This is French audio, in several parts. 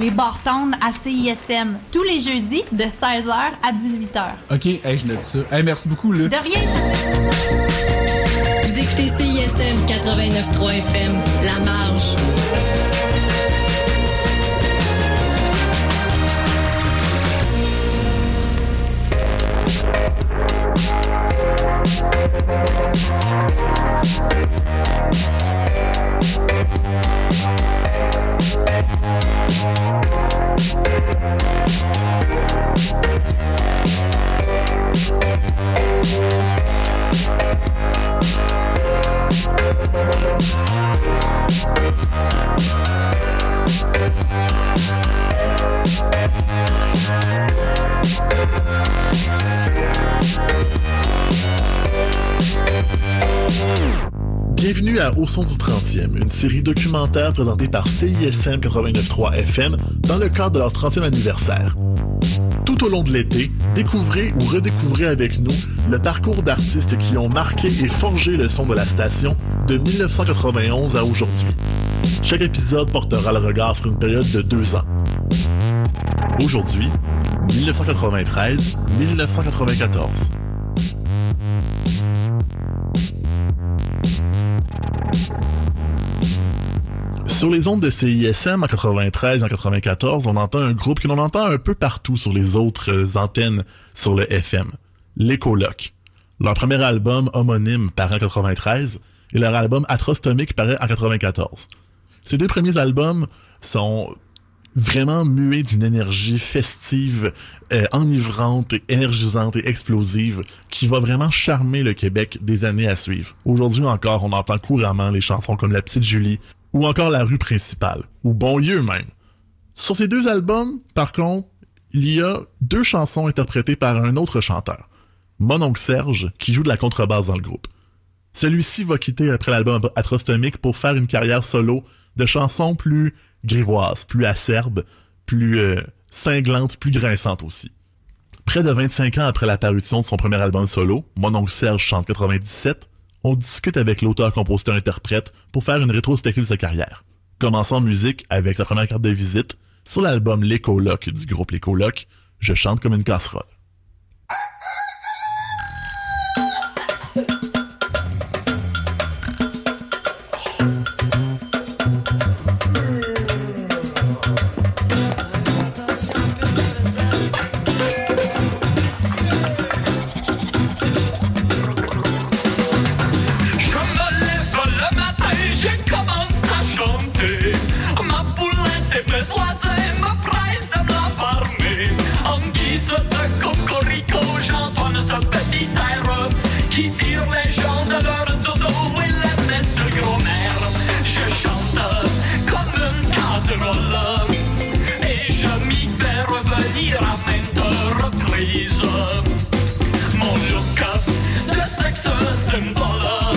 les Bartons à CISM, tous les jeudis de 16h à 18h. OK, hey, je note ça. Hey, merci beaucoup, là. De rien! Vous écoutez CISM 89.3 FM, La Marge. Yeah. Bienvenue à Au son du 30e, une série documentaire présentée par CISM 89.3 FM dans le cadre de leur 30e anniversaire. Tout au long de l'été, découvrez ou redécouvrez avec nous le parcours d'artistes qui ont marqué et forgé le son de la station de 1991 à aujourd'hui. Chaque épisode portera le regard sur une période de deux ans. Aujourd'hui, 1993-1994. Sur les ondes de CISM en 93 et en 94, on entend un groupe que l'on entend un peu partout sur les autres euh, antennes sur le FM, les Colocs. Leur premier album homonyme paraît en 93 et leur album Atrostomique paraît en 94. Ces deux premiers albums sont vraiment muets d'une énergie festive, euh, enivrante, énergisante et explosive qui va vraiment charmer le Québec des années à suivre. Aujourd'hui encore, on entend couramment les chansons comme La Petite Julie ou encore La rue principale, ou Bonlieu même. Sur ces deux albums, par contre, il y a deux chansons interprétées par un autre chanteur, Mon oncle Serge, qui joue de la contrebasse dans le groupe. Celui-ci va quitter après l'album Atrostomique pour faire une carrière solo de chansons plus grivoises, plus acerbes, plus euh, cinglantes, plus grinçantes aussi. Près de 25 ans après la parution de son premier album solo, Mon oncle Serge chante 97, on discute avec l'auteur-compositeur-interprète pour faire une rétrospective de sa carrière. Commençons en musique avec sa première carte de visite sur l'album Les du groupe Les Je chante comme une casserole. Qui les gens de leur dodo et les met ce gros nerf. Je chante comme une casserole et je m'y fais revenir à maintes reprises. Mon look de sexe symbole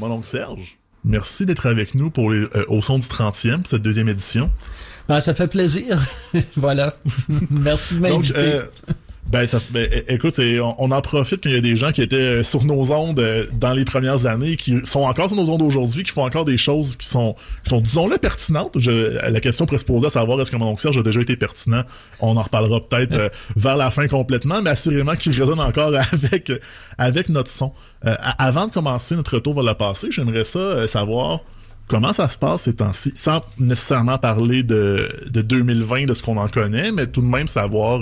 Mon oncle Serge, merci d'être avec nous pour les, euh, au son du 30e, cette deuxième édition. Ben, ça fait plaisir. voilà. Merci de m'inviter. Ben, ça, ben, écoute, on, on en profite qu'il y a des gens qui étaient euh, sur nos ondes euh, dans les premières années, qui sont encore sur nos ondes aujourd'hui, qui font encore des choses qui sont, qui sont disons-le, pertinentes. Je, la question pourrait se poser à savoir est-ce que mon oncle Serge a déjà été pertinent? On en reparlera peut-être euh, vers la fin complètement, mais assurément qu'il résonne encore avec, avec notre son. Euh, avant de commencer notre retour vers le passé, j'aimerais ça savoir comment ça se passe ces temps-ci, sans nécessairement parler de, de 2020, de ce qu'on en connaît, mais tout de même savoir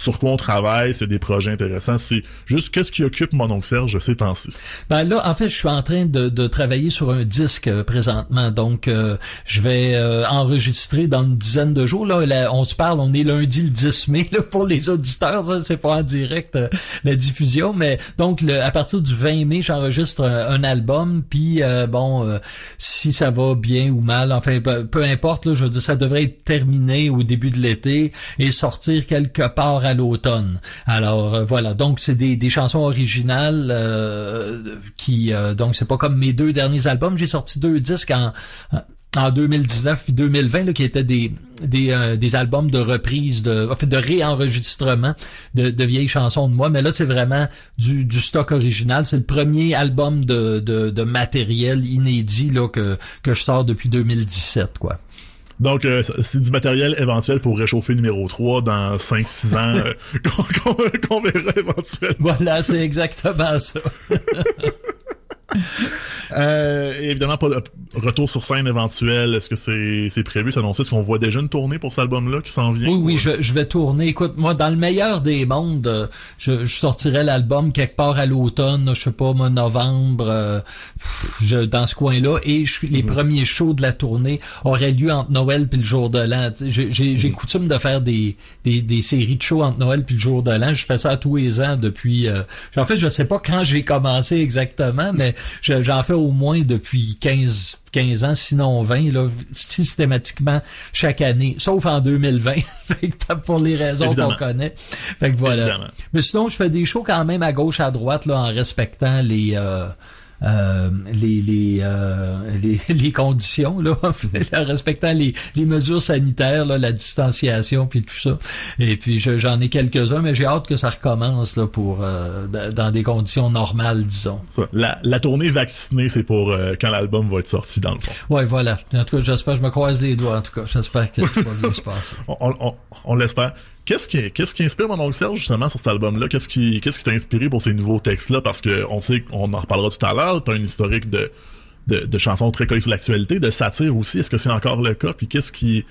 sur quoi on travaille, c'est des projets intéressants, c'est juste qu'est-ce qui occupe mon oncle Serge ces temps-ci? Ben là, en fait, je suis en train de, travailler sur un disque euh, présentement. Donc, euh, je vais euh, enregistrer dans une dizaine de jours. Là, on se parle, on est lundi le 10 mai là, pour les auditeurs. C'est pas en direct la diffusion, mais donc à partir du 20 mai, j'enregistre un, album. Puis bon, si ça va bien ou mal, enfin peu, importe. Là, je veux dire, ça devrait être terminé au début de l'été et sortir quelque part l'automne. Alors euh, voilà, donc c'est des, des chansons originales euh, qui euh, donc c'est pas comme mes deux derniers albums. J'ai sorti deux disques en en 2019 puis 2020 là, qui étaient des des, des albums de reprise de en fait de réenregistrement de, de vieilles chansons de moi mais là c'est vraiment du, du stock original c'est le premier album de, de, de matériel inédit là que que je sors depuis 2017 quoi Donc, euh, c'est du matériel éventuel pour réchauffer numéro 3 dans 5-6 ans euh, qu'on qu'on- qu'on verra éventuellement. voilà c'est exactement ça Euh, évidemment, pas de retour sur scène éventuel. Est-ce que c'est c'est prévu, c'est annoncé? Est-ce qu'on voit déjà une tournée pour cet album-là qui s'en vient? Oui, oui, je, je vais tourner. Écoute, moi, dans le meilleur des mondes, je, je sortirai l'album quelque part à l'automne, je sais pas, moi, novembre, euh, je, dans ce coin-là. Et je, les premiers shows de la tournée auraient lieu entre Noël puis le jour de l'an. J'ai j'ai coutume de faire des, des, des séries de shows entre Noël puis le jour de l'an. Je fais ça tous les ans depuis... euh, en fait, je sais pas quand j'ai commencé exactement, mais je- j'en fais au moins depuis 15 15 ans, sinon 20, là, systématiquement chaque année, sauf en 2020, Fait que pour les raisons qu'on connaît. Fait que voilà. Évidemment. Mais sinon, je fais des shows quand même à gauche, à droite, là, en respectant les euh, euh, les les, euh, les les conditions là, en fait, respectant les, les mesures sanitaires, là, la distanciation puis tout ça. Et puis je- j'en ai quelques-uns, mais j'ai hâte que ça recommence là pour euh, dans des conditions normales, disons. Ça. La, la tournée vaccinée, c'est pour euh, quand l'album va être sorti, dans le fond. Ouais, voilà. En tout cas, j'espère, je me croise les doigts. En tout cas, j'espère que ça va bien se passer. On, on- on l'espère. Qu'est-ce qui, qu'est-ce qui inspire mon oncle Serge justement sur cet album-là? Qu'est-ce qui, qu'est-ce qui t'a inspiré pour ces nouveaux textes-là? Parce que on sait qu'on en reparlera tout à l'heure. T'as un historique de, de, chansons très collées sur l'actualité, de satire aussi. Est-ce que c'est encore le cas? Puis qu'est-ce qui,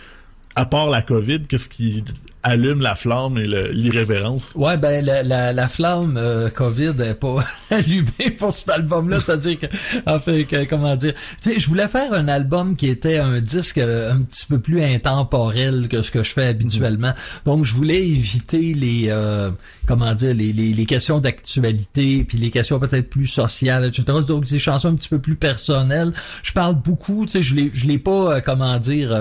à part la COVID, qu'est-ce qui allume la flamme et l'irrévérence? Ouais, ben la, la, la flamme euh, COVID est pas allumée pour cet album-là. C'est-à-dire que, en fait, que- comment dire, tu sais, je voulais faire un album qui était un disque euh, un petit peu plus intemporel que ce que je fais habituellement. Donc, je voulais éviter les, euh, comment dire, les, les, les questions d'actualité, puis les questions peut-être plus sociales, etc. Donc, des chansons un petit peu plus personnelles. Je parle beaucoup, tu sais, je l'ai, je l'ai pas, euh, comment dire.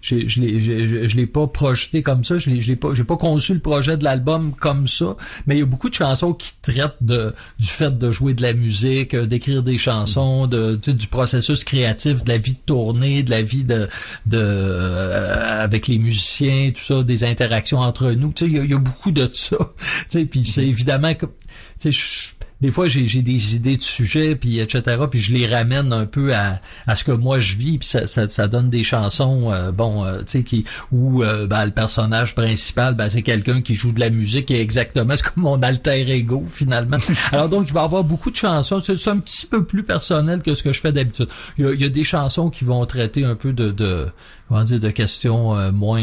Je, je l'ai je, je- je l'ai pas projeté comme ça. Je l'ai je l'ai pas j'ai pas conçu le projet de l'album comme ça. Mais il y a beaucoup de chansons qui traitent de du fait de jouer de la musique euh, d'écrire des chansons de tu sais, du processus créatif de la vie de tournée de la vie de de euh, avec les musiciens tout ça des interactions entre nous. Tu sais il y y a beaucoup de ça. Tu sais puis c'est évidemment que tu sais des fois j'ai des idées de sujets puis etc puis je les ramène un peu à, à ce que moi je vis puis ça, ça, ça donne des chansons euh, bon euh, tu sais qui où euh, ben, le personnage principal ben c'est quelqu'un qui joue de la musique et exactement c'est comme mon alter ego finalement. Alors donc il va y avoir beaucoup de chansons. C'est un petit peu plus personnel que ce que je fais d'habitude. Il y a, il y a des chansons qui vont traiter un peu de de comment dire de questions euh, moins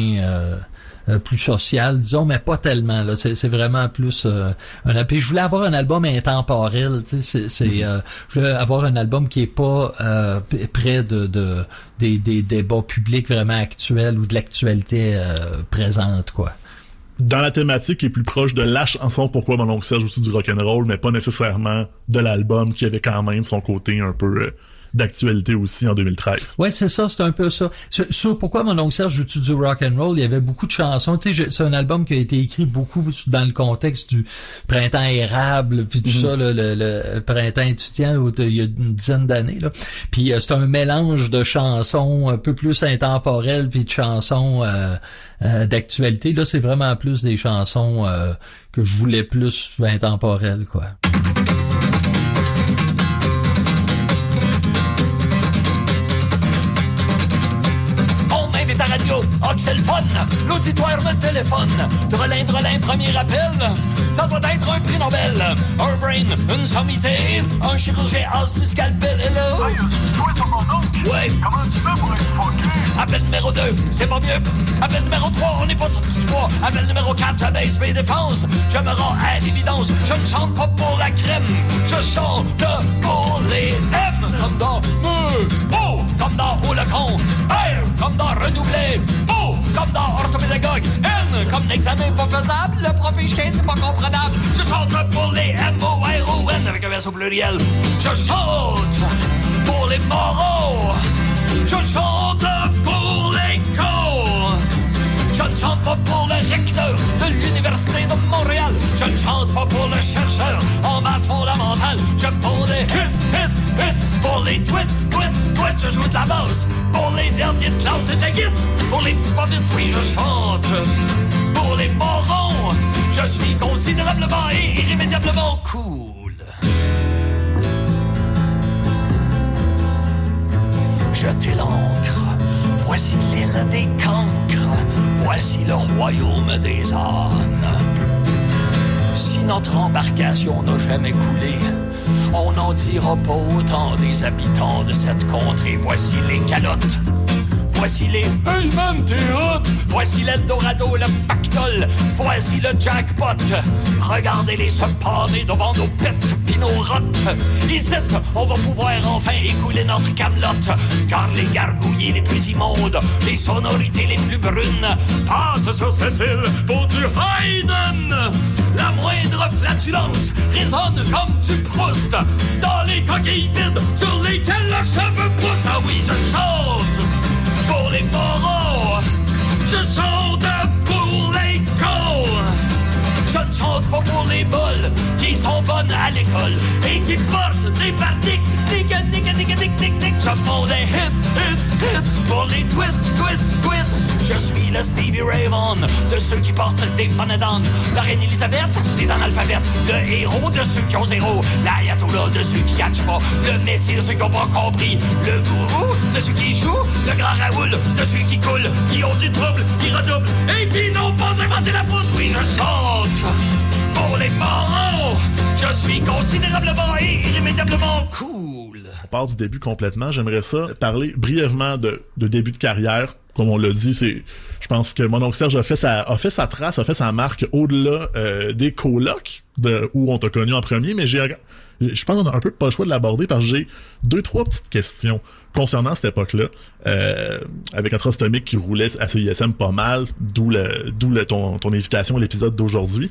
euh, plus social, disons, mais pas tellement. Là, c'est, c'est vraiment plus euh, un. Puis je voulais avoir un album intemporel. Tu sais, c'est, c'est euh, je voulais avoir un album qui est pas euh, près de, de des, des débats publics vraiment actuels ou de l'actualité euh, présente, quoi. Dans la thématique qui est plus proche de la chanson Pourquoi mon oncle Serge aussi du rock'n'roll, mais pas nécessairement de l'album qui avait quand même son côté un peu euh, d'actualité aussi en 2013. Ouais, c'est ça, c'est un peu ça. Sur, sur pourquoi mon oncle Serge joue du rock and roll, il y avait beaucoup de chansons. Tu sais, c'est un album qui a été écrit beaucoup dans le contexte du printemps érable, puis tout ça, le, le- le printemps étudiant, où il y a une dizaine d'années. Là. Puis euh, c'est un mélange de chansons un peu plus intemporelles, puis de chansons euh, euh, d'actualité. Là, c'est vraiment plus des chansons euh, que je voulais plus intemporelles, quoi. Radio, oh que c'est le fun. L'auditoire me téléphone. Drelin, drelin, premier appel. Ça doit être un prix Nobel. Un brain, une sommité. Un chirurgien as du scalpel. Hello? Ouais. Comment tu fais pour être fucké? Appel numéro 2, c'est pas mieux. Appel numéro 3, on n'est pas sorti du bois. Appel numéro 4, à base mes défenses. Je me rends à l'évidence, je ne chante pas pour la crème. Je chante pour les M. Comme dans me, O, comme dans haut le con. R, comme dans redoubler. O, comme dans orthopédagogue. N, comme l'examen pas faisable. Le profil chien, c'est pas comprenable. Je chante pour les M, O, R, O, N avec un au pluriel. Je chante pour les moraux. Je chante pour l'école. Je ne chante pas pour le recteur de l'Université de Montréal. Je ne chante pas pour le chercheur en maths fondamentales. Je ponds des hit, hit, hit pour les tweets, tweets, tweets. Je joue de la basse pour les derniers de classe et de guide. Pour les petits pas vite, oui, je chante. Pour les morons, je suis considérablement et irrémédiablement cool. Jetez l'encre, voici l'île des cancres, voici le royaume des ânes. Si notre embarcation n'a jamais coulé, on n'en dira pas autant des habitants de cette contrée. Voici les calottes. Voici les Hey man, t'es! Voici l'Eldorado, le pactole. Voici le jackpot. Regardez-les se palmer devant nos pets pis nos rottes. Ici, on va pouvoir enfin écouler notre camelote. Car les gargouillis les plus immondes, les sonorités les plus brunes passent sur cette île pour du Haydn. La moindre flatulence résonne comme du Proust dans les coquilles vides sur lesquelles le cheveu pousse. Ah oui, je chante pour les moraux. Je chante pour les cons. Je ne chante pas pour les bols qui sont bonnes à l'école et qui portent des bardiques. Tic, tic, tic, tic, tic, tic. Je fais des hits, hits, hits pour les tweets, tweets, tweets. Je suis le Stevie Ray Vaughan de ceux qui portent des d'âne. La reine Elisabeth des analphabètes. Le héros de ceux qui ont zéro. L'ayatollah de ceux qui catchent pas. Le messie de ceux qui ont pas compris. Le gourou de ceux qui jouent. Le grand Raoul de ceux qui coulent. Qui ont du trouble, qui redoublent. Et qui n'ont pas inventé la poudre. Oui, je chante les morons. Je suis considérablement et irrémédiablement cool. On part du début complètement. J'aimerais ça parler brièvement de, début de carrière. Comme on l'a dit, c'est, je pense que mon oncle Serge a fait sa, trace, a fait sa marque au-delà euh, des colocs de où on t'a connu en premier. Mais j'ai, je pense qu'on a un peu pas le choix de l'aborder parce que j'ai deux trois petites questions concernant cette époque-là, euh, avec un trostomique qui roulait à CISM pas mal, d'où ton, ton invitation à l'épisode d'aujourd'hui.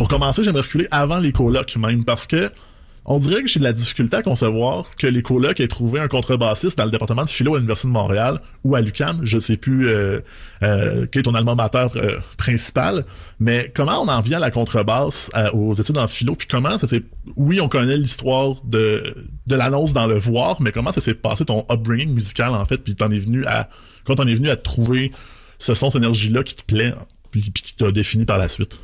Pour commencer, j'aimerais reculer avant les colocs même parce que on dirait que j'ai de la difficulté à concevoir que les colocs aient trouvé un contrebassiste dans le département de philo à l'Université de Montréal ou à l'UQAM, je sais plus euh, euh, quel est ton alma mater euh, principal, mais comment on en vient à la contrebasse à- aux études en philo, puis comment ça s'est... Oui, on connaît l'histoire de, de l'annonce dans le voir, mais comment ça s'est passé ton upbringing musical en fait, puis t'en à... quand t'en es venu à trouver ce son, cette énergie-là qui te plaît, puis qui t'a défini par la suite?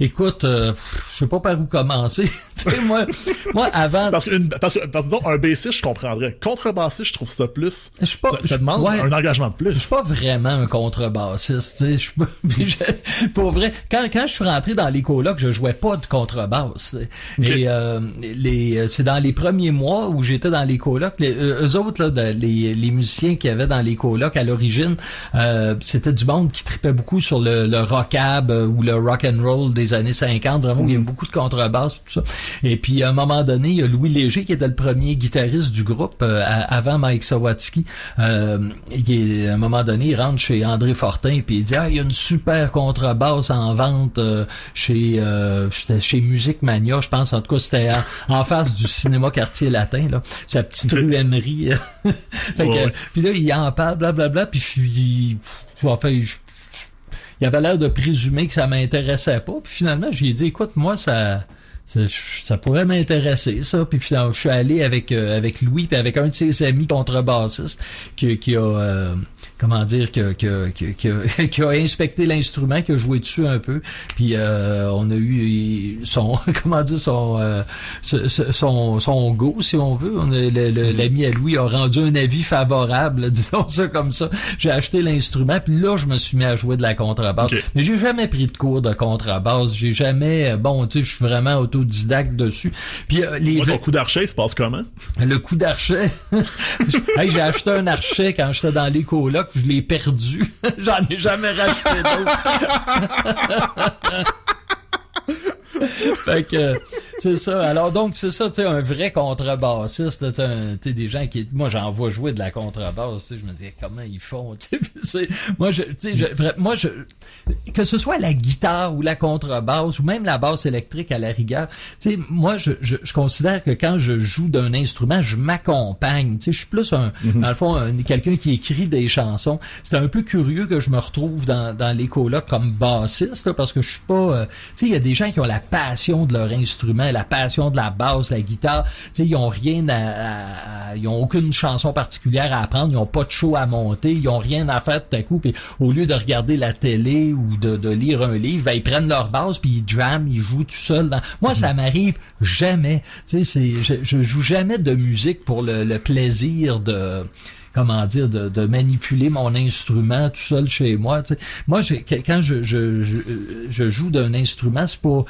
Écoute, euh, je sais pas par où commencer. Moi, moi, avant... Parce que, une- parce que, parce que disons, un bassiste, je comprendrais. Contrebassiste, je trouve ça plus. Je suis pas- ça, ça je- demande ouais. un engagement de Je plus. suis pas vraiment un contrebassiste, tu sais, je suis pas, puis je- pour vrai, quand, quand je suis rentré dans les colocs, je jouais pas de contrebasse. Et euh, les, c'est dans les premiers mois où j'étais dans les colocs, les, euh, eux autres, là, de- les, les musiciens qui avaient dans les colocs à l'origine, euh, c'était du monde qui tripait beaucoup sur le, le rockab euh, ou le rock and roll des années 50, vraiment, où il y a beaucoup de contrebasse, tout ça. Et puis, à un moment donné, il y a Louis Léger, qui était le premier guitariste du groupe, euh, avant Mike Sawatsky. Euh, il est- à un moment donné, il rentre chez André Fortin, puis il dit, ah, il y a une super contrebasse en vente euh, chez, euh, chez Musique Mania, je pense. En tout cas, c'était en, en face du cinéma quartier latin, là. Sa petite rue Emery. fait que, Ouais, ouais. puis là, il en parle, blablabla, puis il, enfin, je- il avait l'air de présumer que ça m'intéressait pas. Puis finalement, j'ai dit, écoute, moi, ça, ça, pourrait m'intéresser, ça. Puis finalement, je suis allé avec euh, avec Louis, puis avec un de ses amis contrebassistes qui, qui a, euh, comment dire, a- qui, a- qui, a- inspecté l'instrument, qui a joué dessus un peu. Puis euh, on a eu son, comment dire, son, euh, son, son go, si on veut. On L'ami à Louis a rendu un avis favorable, disons ça comme ça. J'ai acheté l'instrument, puis là, je me suis mis à jouer de la contrebasse. Mais j'ai jamais pris de cours de contrebasse. J'ai jamais, euh, bon, tu sais, je suis vraiment autodidacte dessus. Puis euh, les Moi, ton coup d'archet, se passe comment? le coup d'archet. hey, j'ai acheté un archet quand j'étais dans les colocs, je l'ai perdu. J'en ai jamais racheté d'autres. fait que c'est ça. Alors donc c'est ça, tu sais, un vrai contrebassiste, tu des gens qui, moi j'en vois jouer de la contrebasse, tu je me dis comment ils font, moi je, je, moi je, que ce soit la guitare ou la contrebasse ou même la basse électrique à la rigueur, tu sais, moi je, je, je considère que quand je joue d'un instrument, je m'accompagne, tu sais, je suis plus un, dans le fond, un- quelqu'un qui écrit des chansons. C'est un peu curieux que je me retrouve dans, dans les colocs comme bassiste, là, parce que je suis pas, euh, tu sais, il y a des gens qui ont la passion de leur instrument, la passion de la basse, la guitare, tu sais, ils ont rien à, à- ils ont aucune chanson particulière à apprendre, ils ont pas de show à monter, ils ont rien à faire tout à coup, puis au lieu de regarder la télé ou de, de lire un livre, ben, ils prennent leur basse puis ils jamment, ils jouent tout seuls. Dans... Moi, ça m'arrive jamais. Tu sais, je, je joue jamais de musique pour le, le plaisir de comment dire de, de manipuler mon instrument tout seul chez moi moi quand je, je, je, je joue d'un instrument c'est pour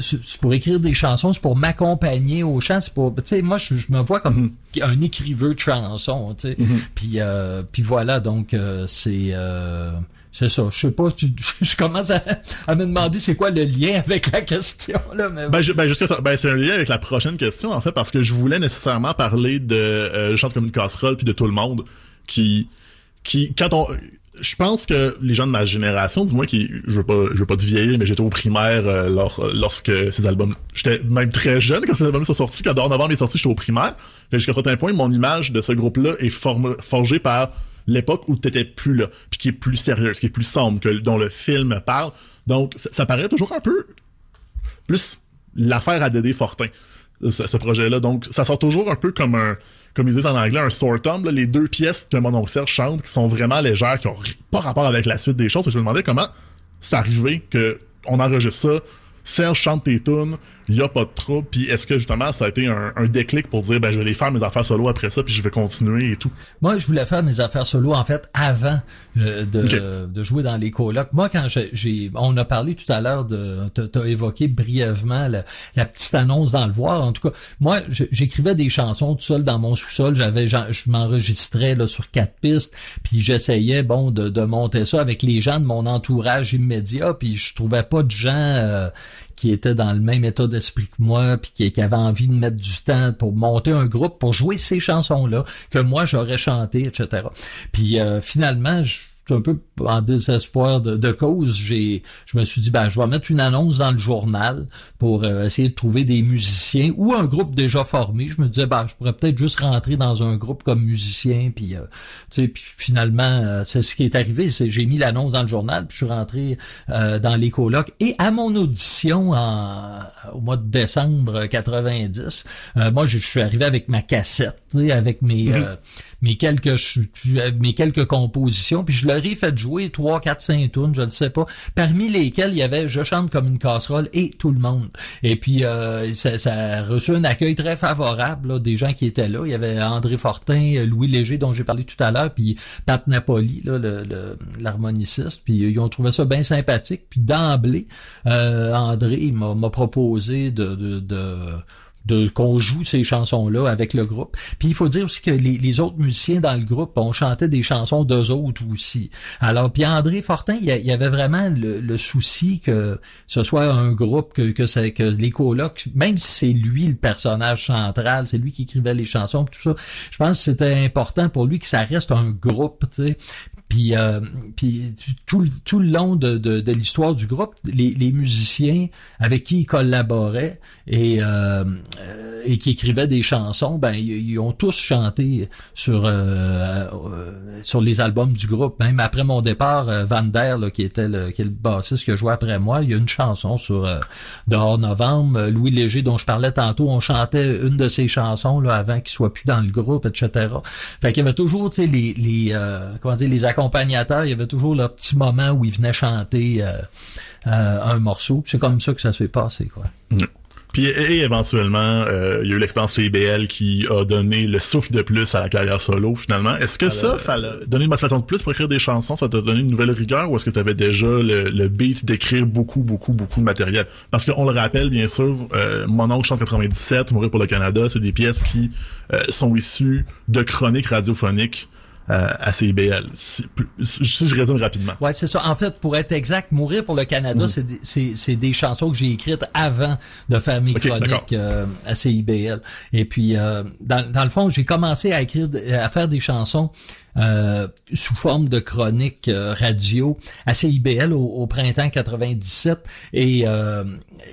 c'est pour écrire des chansons, c'est pour m'accompagner au chant, c'est pour, tu sais, moi, je, je me vois comme un écriveur de chansons, tu sais. Puis, euh, puis voilà, donc, euh, c'est, euh, c'est ça. Je sais pas, tu- je commence à, à me demander c'est quoi le lien avec la question, là, mais Ben, je- ben, ça. Ben, c'est un lien avec la prochaine question, en fait, parce que je voulais nécessairement parler de euh, Chante comme une casserole puis de tout le monde qui, qui, quand on, je pense que les gens de ma génération, dis-moi qui, je veux pas, je veux pas te vieillir, mais j'étais au primaire euh, lors- lorsque ces albums, j'étais même très jeune quand ces albums sont sortis, quand Novembre est sorti, j'étais au primaire. Jusqu'à un certain point, mon image de ce groupe-là est forgée par l'époque où t'étais plus là, puis qui est plus sérieuse, qui est plus sombre, que, dont le film parle. Donc, ça paraît toujours un peu plus l'affaire à Dédé Fortin, ce, projet-là. Donc, ça sort toujours un peu comme un, comme ils disent en anglais, un sortum, les deux pièces que mon oncle Serge chante, qui sont vraiment légères, qui ont ri- pas rapport avec la suite des choses. Je me demandais comment c'est arrivé que on enregistre ça, Serge chante tes tunes, il y a pas de trouble, puis est-ce que justement ça a été un, un déclic pour dire ben je vais les faire mes affaires solo après ça, puis je vais continuer et tout? Moi, je voulais faire mes affaires solo en fait avant euh, de, de jouer dans les colocs. Moi, quand j'ai, on a parlé tout à l'heure de, t'as, évoqué brièvement la, la petite annonce dans le voir. En tout cas, moi, j'écrivais des chansons tout seul dans mon sous-sol. J'avais, je m'enregistrais là sur quatre pistes, puis j'essayais bon de, de monter ça avec les gens de mon entourage immédiat. Puis je trouvais pas de gens euh, qui étaient dans le même état d'esprit que moi, puis qui, avaient envie de mettre du temps pour monter un groupe, pour jouer ces chansons-là, que moi j'aurais chanté, etc. Puis euh, finalement, je un peu en désespoir de, de cause, j'ai, je me suis dit, ben, je vais mettre une annonce dans le journal pour euh, essayer de trouver des musiciens ou un groupe déjà formé. Je me disais, ben, je pourrais peut-être juste rentrer dans un groupe comme musicien, puis, euh, tu sais, puis finalement, euh, c'est ce qui est arrivé, c'est j'ai mis l'annonce dans le journal, puis je suis rentré euh, dans les colocs. Et à mon audition en, au mois de décembre 90, euh, moi, je, je suis arrivé avec ma cassette, tu sais, avec mes, euh, mes quelques mes quelques compositions, puis je leur ai fait jouer trois, quatre, cinq tunes, je ne sais pas, parmi lesquelles il y avait Je chante comme une casserole et tout le monde. Et puis euh, ça, ça a reçu un accueil très favorable là, des gens qui étaient là. Il y avait André Fortin, Louis Léger dont j'ai parlé tout à l'heure, puis Pat Napoli, là, l'harmoniciste, puis ils ont trouvé ça bien sympathique. Puis d'emblée, euh, André m'a proposé de, de, de de qu'on joue ces chansons-là avec le groupe. Puis il faut dire aussi que les, autres musiciens dans le groupe, on chantait des chansons d'eux autres aussi. Alors, puis André Fortin, il y, avait vraiment le, souci que ce soit un groupe, que, que, que les colocs, même si c'est lui le personnage central, c'est lui qui écrivait les chansons, tout ça, je pense que c'était important pour lui que ça reste un groupe, tu sais. Puis, euh, puis tout, tout le long de, de, de l'histoire du groupe, les, les musiciens avec qui il collaborait et, euh, euh, et qui écrivaient des chansons, ben ils, ils ont tous chanté sur euh, euh, sur les albums du groupe. Même après mon départ, euh, Van Der, là, qui était le, qui est le bassiste qui a joué après moi, il y a une chanson sur Dehors Novembre. Louis Léger, dont je parlais tantôt, on chantait une de ses chansons là, avant qu'il soit plus dans le groupe, etc. Fait qu'il y avait toujours, tu sais, les, les comment dire, les il y avait toujours le petit moment où ils venaient chanter euh, euh, un morceau. C'est comme ça que ça s'est passé, quoi. Puis et, éventuellement, euh, il y a eu l'expérience CBL qui a donné le souffle de plus à la carrière solo finalement. Est-ce que ça, ça l'a donné une motivation de plus pour écrire des chansons, ça t'a donné une nouvelle rigueur ou est-ce que tu avais déjà le, le beat d'écrire beaucoup, beaucoup, beaucoup de matériel? Parce qu'on le rappelle, bien sûr, euh, Mon oncle chante 97, Mourir pour le Canada, c'est des pièces qui euh, sont issues de chroniques radiophoniques euh, à CBL. Si, si je résume rapidement. Ouais, c'est ça. En fait, pour être exact, Mourir pour le Canada, Mm. c'est des- c'est c'est des chansons que j'ai écrites avant de faire mes chroniques euh, à CIBL. Et puis, euh, dans, dans le fond, j'ai commencé à écrire, à faire des chansons euh, sous forme de chroniques euh, radio à CIBL au, au printemps 97. Et, euh,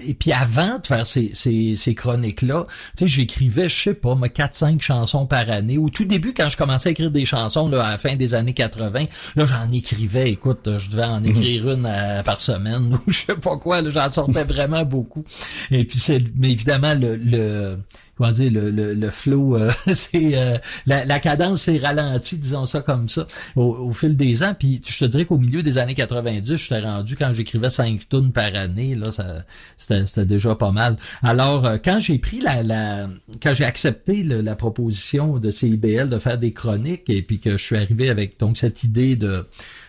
et puis avant de faire ces, ces, ces chroniques-là, tu sais, j'écrivais, je sais pas, moi, 4-5 chansons par année. Au tout début, quand je commençais à écrire des chansons, là, à la fin des années 80, là, j'en écrivais, écoute, je devais en écrire une euh, par semaine ou je sais pas quoi, là, j'en sortais vraiment beaucoup. Et puis c'est, mais évidemment, le, le comment dire, le, le, le flow, euh, c'est euh, la, la cadence s'est ralentie, disons ça comme ça, au, au fil des ans. Puis je te dirais qu'au milieu des années 90, j'étais rendu quand j'écrivais cinq tonnes par année, là, ça c'était, c'était déjà pas mal. Alors euh, quand j'ai pris la, la quand j'ai accepté le- la proposition de CIBL de faire des chroniques et puis que je suis arrivé avec donc cette idée de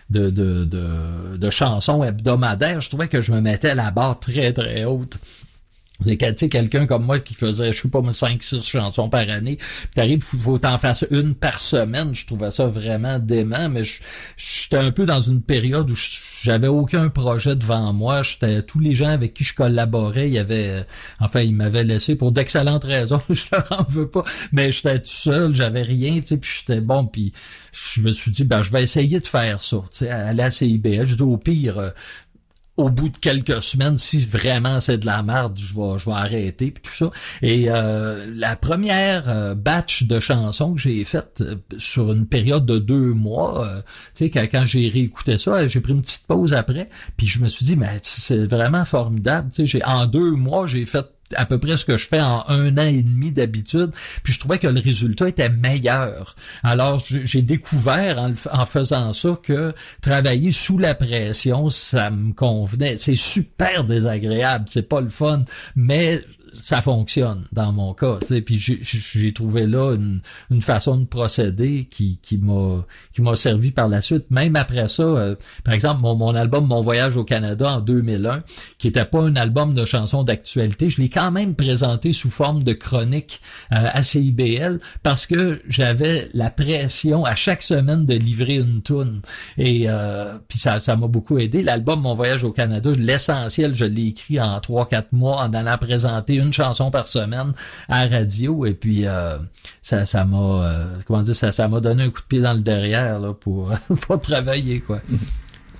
de, de, de, de chansons hebdomadaires, je trouvais que je me mettais la barre très, très haute. Quelqu'un comme moi qui faisait, je sais pas, 5-6 chansons par année, puis t'arrives, faut, faut t'en faire une par semaine, je trouvais ça vraiment dément, mais j'étais un peu dans une période où j'avais aucun projet devant moi, j'étais, tous les gens avec qui je collaborais, il y avait, euh, enfin, ils m'avaient laissé pour d'excellentes raisons, je leur en veux pas, mais j'étais tout seul, j'avais rien, tu sais, j'étais bon, puis je me suis dit, ben, je vais essayer de faire ça, tu sais, à CIBL, je dis au pire, euh, au bout de quelques semaines, si vraiment c'est de la merde, je vais, je vais arrêter puis tout ça. Et euh, la première euh, batch de chansons que j'ai faite euh, sur une période de deux mois, tu sais, quand, quand j'ai réécouté ça, j'ai pris une petite pause après, puis je me suis dit, mais c'est vraiment formidable. Tu sais, j'ai en deux mois, j'ai fait à peu près ce que je fais en un an et demi d'habitude, puis je trouvais que le résultat était meilleur. Alors j'ai découvert en faisant ça que travailler sous la pression, ça me convenait. C'est super désagréable, c'est pas le fun, mais ça fonctionne dans mon cas. tu sais. Puis j'ai- trouvé là une, une façon de procéder qui, qui m'a servi par la suite. Même après ça, euh, par exemple, mon, mon album Mon voyage au Canada en 2001, qui était pas un album de chansons d'actualité, je l'ai quand même présenté sous forme de chronique euh, à CIBL parce que j'avais la pression à chaque semaine de livrer une tune. Et euh, puis ça ça m'a beaucoup aidé. L'album Mon voyage au Canada, l'essentiel, je l'ai écrit en 3-4 mois en allant présenter une chanson par semaine à radio. Et puis euh, ça ça m'a euh, comment dire ça ça m'a donné un coup de pied dans le derrière là pour pour travailler quoi.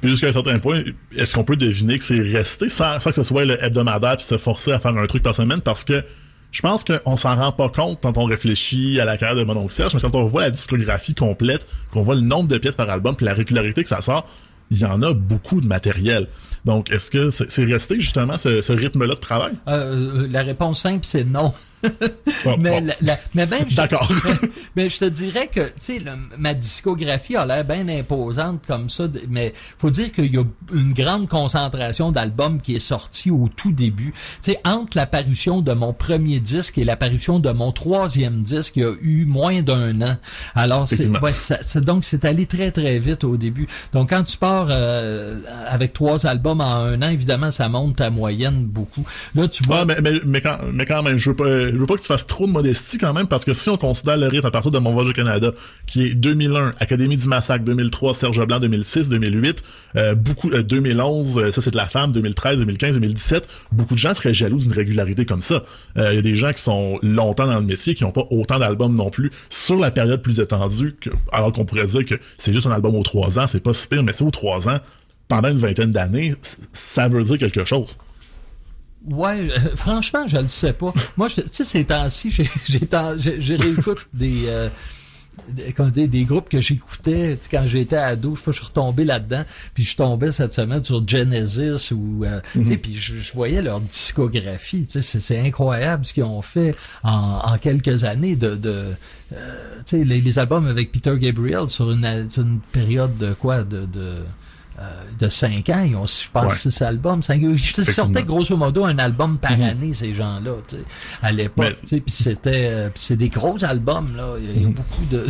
Puis jusqu'à un certain point, est-ce qu'on peut deviner que c'est resté sans, que ce soit le hebdomadaire puis se forcer à faire un truc par semaine? Parce que je pense qu'on s'en rend pas compte quand on réfléchit à la carrière de mon Serge, mais quand on voit la discographie complète, qu'on voit le nombre de pièces par album puis la régularité que ça sort, il y en a beaucoup de matériel. Donc, est-ce que c'est resté justement ce, ce rythme-là de travail? Euh, euh, la réponse simple, c'est non. Mais, bon. la- la- mais même, je- D'accord. mais je te dirais que, tu sais, ma discographie a l'air bien imposante comme ça, mais faut dire qu'il y a une grande concentration d'albums qui est sorti au tout début. Tu sais, entre l'apparition de mon premier disque et l'apparition de mon troisième disque, il y a eu moins d'un an. Alors, c'est, ouais, ça- donc c'est allé très très vite au début. Donc quand tu pars euh, avec trois albums en un an, évidemment, ça monte ta moyenne beaucoup. Là, tu vois, Ouais, mais, mais, mais, quand, mais quand même, je veux pas, je veux pas que tu fasses trop de modestie quand même, parce que si on considère le rythme à partir de Mon Voyage au Canada, qui est 2001, Académie du Massacre, 2003, Serge Blanc, 2006, 2008, euh, beaucoup, euh, 2011, euh, ça c'est de la femme, 2013, 2015, 2017, beaucoup de gens seraient jaloux d'une régularité comme ça. Euh, Il y a des gens qui sont longtemps dans le métier, qui n'ont pas autant d'albums non plus, sur la période plus étendue, que, alors qu'on pourrait dire que c'est juste un album aux trois ans, c'est pas si mais c'est aux trois ans, pendant une vingtaine d'années, ça veut dire quelque chose. Ouais, euh, franchement, je le sais pas. Moi, tu sais, ces temps-ci, je réécoute des, euh, des, comment dire, des groupes que j'écoutais quand j'étais ado. Je sais pas, je suis retombé là-dedans. Puis je tombais cette semaine sur Genesis ou, euh, sais, puis je, je voyais leur discographie. Tu sais, c'est, incroyable ce qu'ils ont fait en, en quelques années de, de euh, les, les albums avec Peter Gabriel sur une, sur une période de quoi, de, de de 5 ans, ils ont, je pense, Ouais. 6 albums. Cinq, je sortais grosso modo un album par année, ces gens-là, à l'époque. Mais- Puis c'était euh, c'est des gros albums, là. Il y a, a beaucoup de,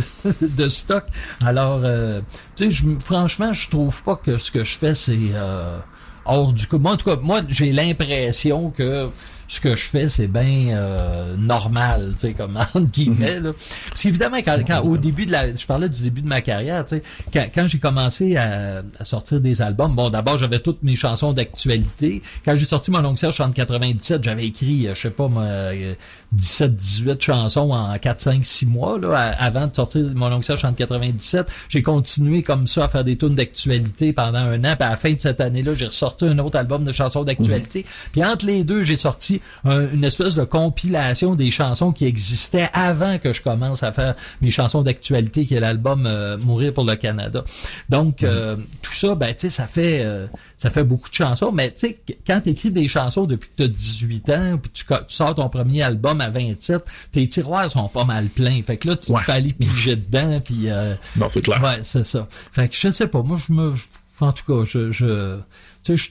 de stock. Alors, euh, tu sais, je- franchement, je trouve pas que ce que je fais, c'est euh, hors du coup. Moi, en tout cas, moi, j'ai l'impression que ce que je fais, c'est bien euh, normal, tu sais, comme entre guillemets. Là. Parce qu'évidemment, quand, quand au début de la, je parlais du début de ma carrière, tu sais, quand, quand j'ai commencé à, à sortir des albums, bon, d'abord j'avais toutes mes chansons d'actualité. Quand j'ai sorti mon Oncle Serge en 97, j'avais écrit, euh, je sais pas, moi, euh, 17, 18 chansons en 4, 5, 6 mois, là, avant de sortir mon Oncle Serge en 97. J'ai continué comme ça à faire des tunes d'actualité pendant un an, puis à la fin de cette année-là, j'ai ressorti un autre album de chansons d'actualité. Puis entre les deux, j'ai sorti un- une espèce de compilation des chansons qui existaient avant que je commence à faire mes chansons d'actualité, qui est l'album euh, Mourir pour le Canada. Donc, euh, tout ça, ben, tu sais, ça fait, euh, ça fait beaucoup de chansons, mais tu sais, quand tu écris des chansons depuis que tu as 18 ans, puis tu, sors ton premier album à 27, tes tiroirs sont pas mal pleins. Fait que là, tu Ouais. peux aller piger dedans, puis... euh, Non, c'est clair. Ouais, c'est ça. Fait que je sais pas. Moi, je me, en tout cas, je, je, tu sais, je,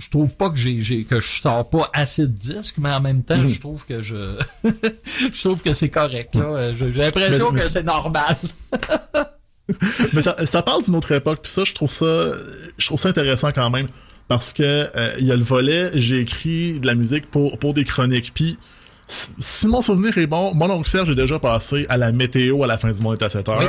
je trouve pas que j'ai, j'ai, que je sors pas assez de disques, mais en même temps, Mhm. je trouve que je, je trouve que c'est correct, là. Je- J'ai l'impression Mais- mais que c'est- normal. Mais ça, ça parle d'une autre époque, puis ça, je trouve ça, je trouve ça intéressant quand même, parce que euh, il y a le volet, j'ai écrit de la musique pour, pour des chroniques, puis si mon souvenir est bon, mon oncle Serge est déjà passé à la météo à la fin du mois est à 7 heures. Oui.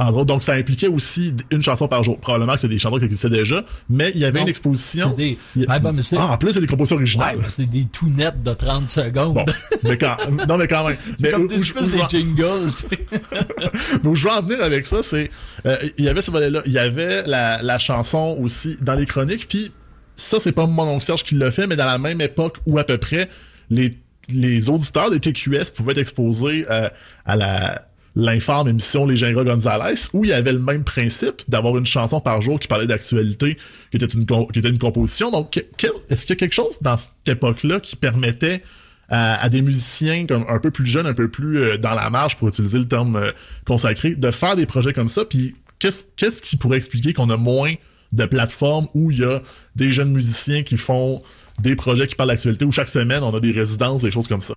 En gros, donc ça impliquait aussi une chanson par jour. Probablement que c'est des chansons qui existaient déjà, mais il y avait Non, une exposition. des- Il Ouais, c'est- Ah, en plus, c'est des compositions Ouais, originales. c'est des tout nets de 30 secondes. Bon, mais quand, non, mais quand même. c'est comme où- des où où espèces je de vais- jingles, mais où je veux en venir avec ça, c'est euh, il y avait ce volet-là, il y avait la, la chanson aussi dans les chroniques, puis ça c'est pas mon oncle Serge qui l'a fait, mais dans la même époque où à peu près les les auditeurs des TQS pouvaient être exposés euh, à la l'informe émission Les Gingras Gonzalez, où il y avait le même principe d'avoir une chanson par jour qui parlait d'actualité, qui était une qui était une composition. Donc, est-ce qu'il y a quelque chose dans cette époque-là qui permettait à, des musiciens comme un peu plus jeunes, un peu plus euh, dans la marge, pour utiliser le terme euh, consacré, de faire des projets comme ça? Puis qu'est-ce qu'est-ce qui pourrait expliquer qu'on a moins de plateformes où il y a des jeunes musiciens qui font des projets qui parlent d'actualité, où chaque semaine on a des résidences, des choses comme ça?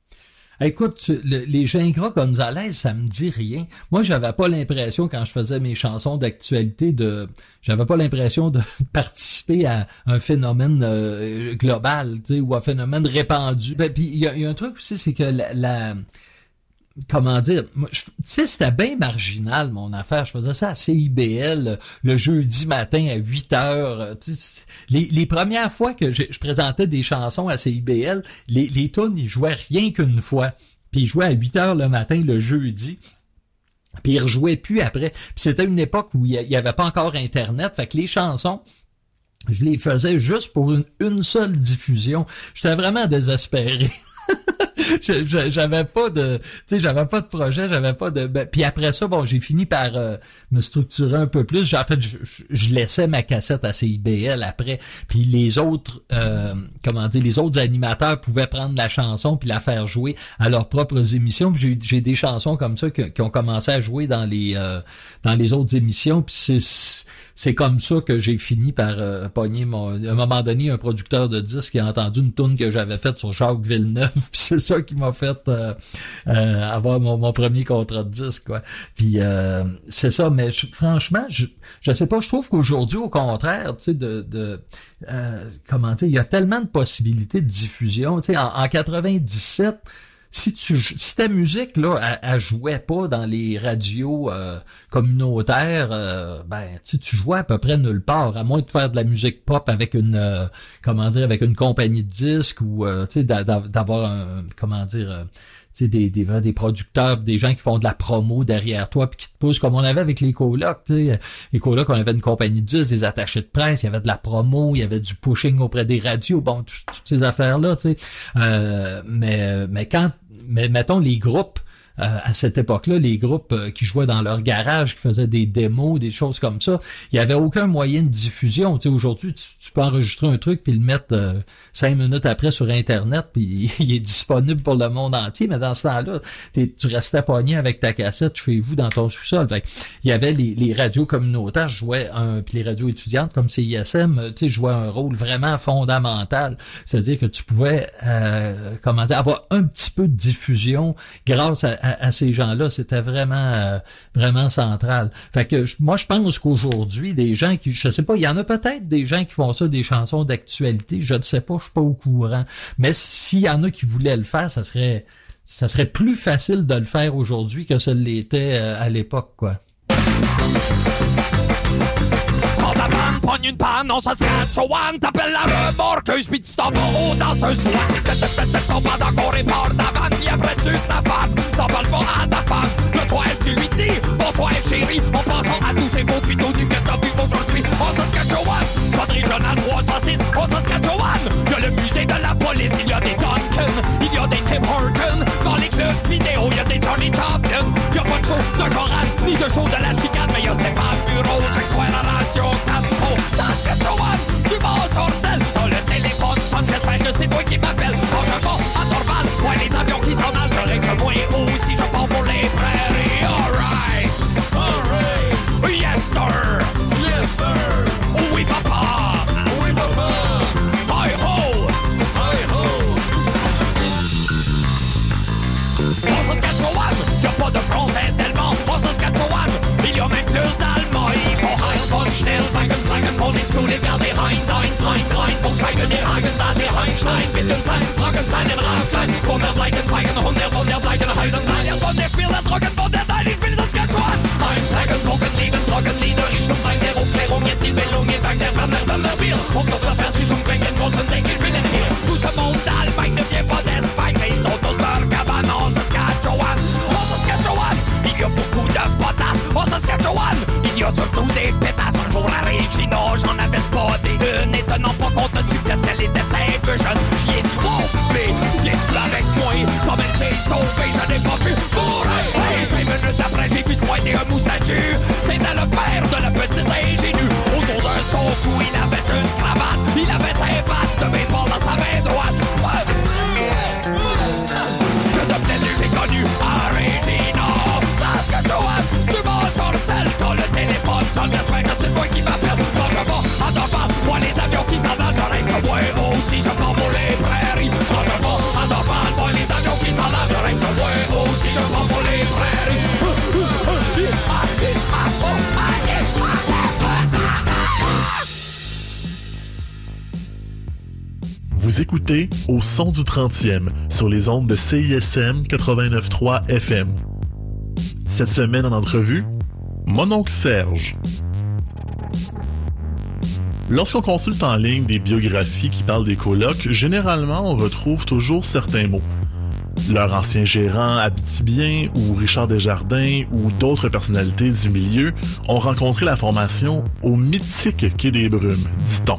Écoute, tu- le- les Gingras Gonzalez, ça me dit rien. Moi, j'avais pas l'impression, quand je faisais mes chansons d'actualité, de, j'avais pas l'impression de participer à un phénomène euh, global, tu sais, ou un phénomène répandu. Ben, puis il y y a un truc aussi, c'est que la, la- comment dire, tu sais, c'était bien marginal, mon affaire. Je faisais ça à CIBL euh, le jeudi matin à 8 heures. euh, Les, premières fois que je, présentais des chansons à CIBL, les, les ils jouaient rien qu'une fois. Puis ils jouaient à 8 heures le matin le jeudi. Puis ils rejouaient plus après. Puis c'était une époque où il y a- il y avait pas encore Internet. Fait que les chansons, je les faisais juste pour une seule diffusion. J'étais vraiment désespéré. J'avais pas de, tu sais, j'avais pas de projet, j'avais pas de. ben, puis après ça, bon, j'ai fini par euh, me structurer un peu plus. En fait, je, je- laissais ma cassette à CIBL après, puis les autres, euh, comment dire, les autres animateurs pouvaient prendre la chanson puis la faire jouer à leurs propres émissions. J'ai, j'ai des chansons comme ça qui ont commencé à jouer dans les euh, dans les autres émissions. Puis c'est c'est comme ça que j'ai fini par euh, pogner mon. À un moment donné, un producteur de disques qui a entendu une tune que j'avais faite sur Jacques Villeneuve, puis c'est ça qui m'a fait euh, euh, avoir mon, premier contrat de disque, quoi. Puis euh, c'est ça, mais franchement, je je sais pas, je trouve qu'aujourd'hui, au contraire, tu sais, de, de euh, comment dire, il y a tellement de possibilités de diffusion. Tu sais, en, en 97 si tu si ta musique là elle, elle jouait pas dans les radios euh, communautaires euh, ben tu tu jouais à peu près nulle part à moins de faire de la musique pop avec une euh, comment dire avec une compagnie de disques ou euh, tu sais d'a- d'a- d'avoir un comment dire euh, des, des, des producteurs, des gens qui font de la promo derrière toi puis qui te poussent comme on avait avec les colocs, tu sais. Les colocs, on avait une compagnie de disques, des attachés de presse, il y avait de la promo, il y avait du pushing auprès des radios, bon, tout- toutes ces affaires-là. Euh, mais, mais quand, mais mettons les groupes, euh, à cette époque-là, les groupes euh, qui jouaient dans leur garage, qui faisaient des démos, des choses comme ça, il y avait aucun moyen de diffusion. Tu sais, aujourd'hui, tu, peux enregistrer un truc puis le mettre euh, cinq minutes après sur Internet, puis il est disponible pour le monde entier. Mais dans ce temps-là, tu restais pogné avec ta cassette chez vous dans ton sous-sol. Il y avait les, les radios communautaires jouaient un, puis les radios étudiantes comme CISM, euh, tu sais, jouaient un rôle vraiment fondamental. C'est-à-dire que tu pouvais, euh, comment dire, avoir un petit peu de diffusion grâce à, à- à ces gens-là. C'était vraiment, euh, vraiment central. Fait que moi, je pense qu'aujourd'hui, des gens qui, je sais pas, il y en a peut-être des gens qui font ça, des chansons d'actualité. Je ne sais pas, je suis pas au courant. Mais s'il y en a qui voulaient le faire, ça serait, ça serait plus facile de le faire aujourd'hui que ça l'était euh, à l'époque, quoi. Pogne une panne en Saskatchewan, t'appelles la remorqueuse pis tu t'en vas aux danseuses toi. Tête, tête, tête, tête, pendant qu'on répare ta vanne, pis après tu te la. T'en parles pas à ta femme. Le soir, tu lui dis bonsoir chérie, en pensant à tous ces beaux pitots du que t'as vu aujourd'hui. En Saskatchewan, code régional 306, en Saskatchewan, y a le musée de la police, il y a des Duncan, il y a des Tim Horton. Dans les clubs vidéo, a des Johnny Champion. Y a pas de show de Joran, ni de show de la chicane, radio. Alright, alright, yes sir, yes sir. Oui papa, schnell fangen, fangen, Ponyskule werde behind, ein, rein, rein, vom Schweigen der Hagen, da sie reinschreien, bis zum Sein, trocken seinen Raflein, runterbleichen, feiern, runter, runterbleichen, heilen, nein, er von der Spieler trocken, der nein, ich bin sonst ganz voran. Ein Trecken, trocken, lieben, trocken, Lieder, ich schon rein, der Aufklärung, jetzt die Bildung, ihr Dank, der Wanner, Wanner, wir, und auf der Versicherung, bringen, großen Denk, ich bin in hier, du zum Mond, allmeine, wir von des Beines, und aus Berger, wann, aus Saskatchewan, aus Saskatchewan, ich hab Bukuda, Potas, aus Saskatchewan, in Josef, du, den j'en avais spoté une. Et tenant pas compte du fait qu'elle était un peu jeune, j'y ai dit wow, viens-tu avec moi? Comme elle s'est sauvée, je n'ai pas pu fourrer. Et cinq minutes après, j'ai vu se pointer un moustachu. C'était le père de la petite ingénue. Autour de son il avait une cravate. Il avait un bat de baseball dans sa main droite. Que de plaisir j'ai connu à Regina Saskatchewan, tu m'as sur le sel Quand le téléphone sonne, j'espère que qui Vous écoutez Au son du 30e sur les ondes de CISM 89.3 FM. Cette semaine en entrevue, mon oncle Serge. Lorsqu'on consulte en ligne des biographies qui parlent des colocs, généralement on retrouve toujours certains mots. Leur ancien gérant Abitibien ou Richard Desjardins ou d'autres personnalités du milieu ont rencontré la formation au mythique Quai des Brumes, dit-on.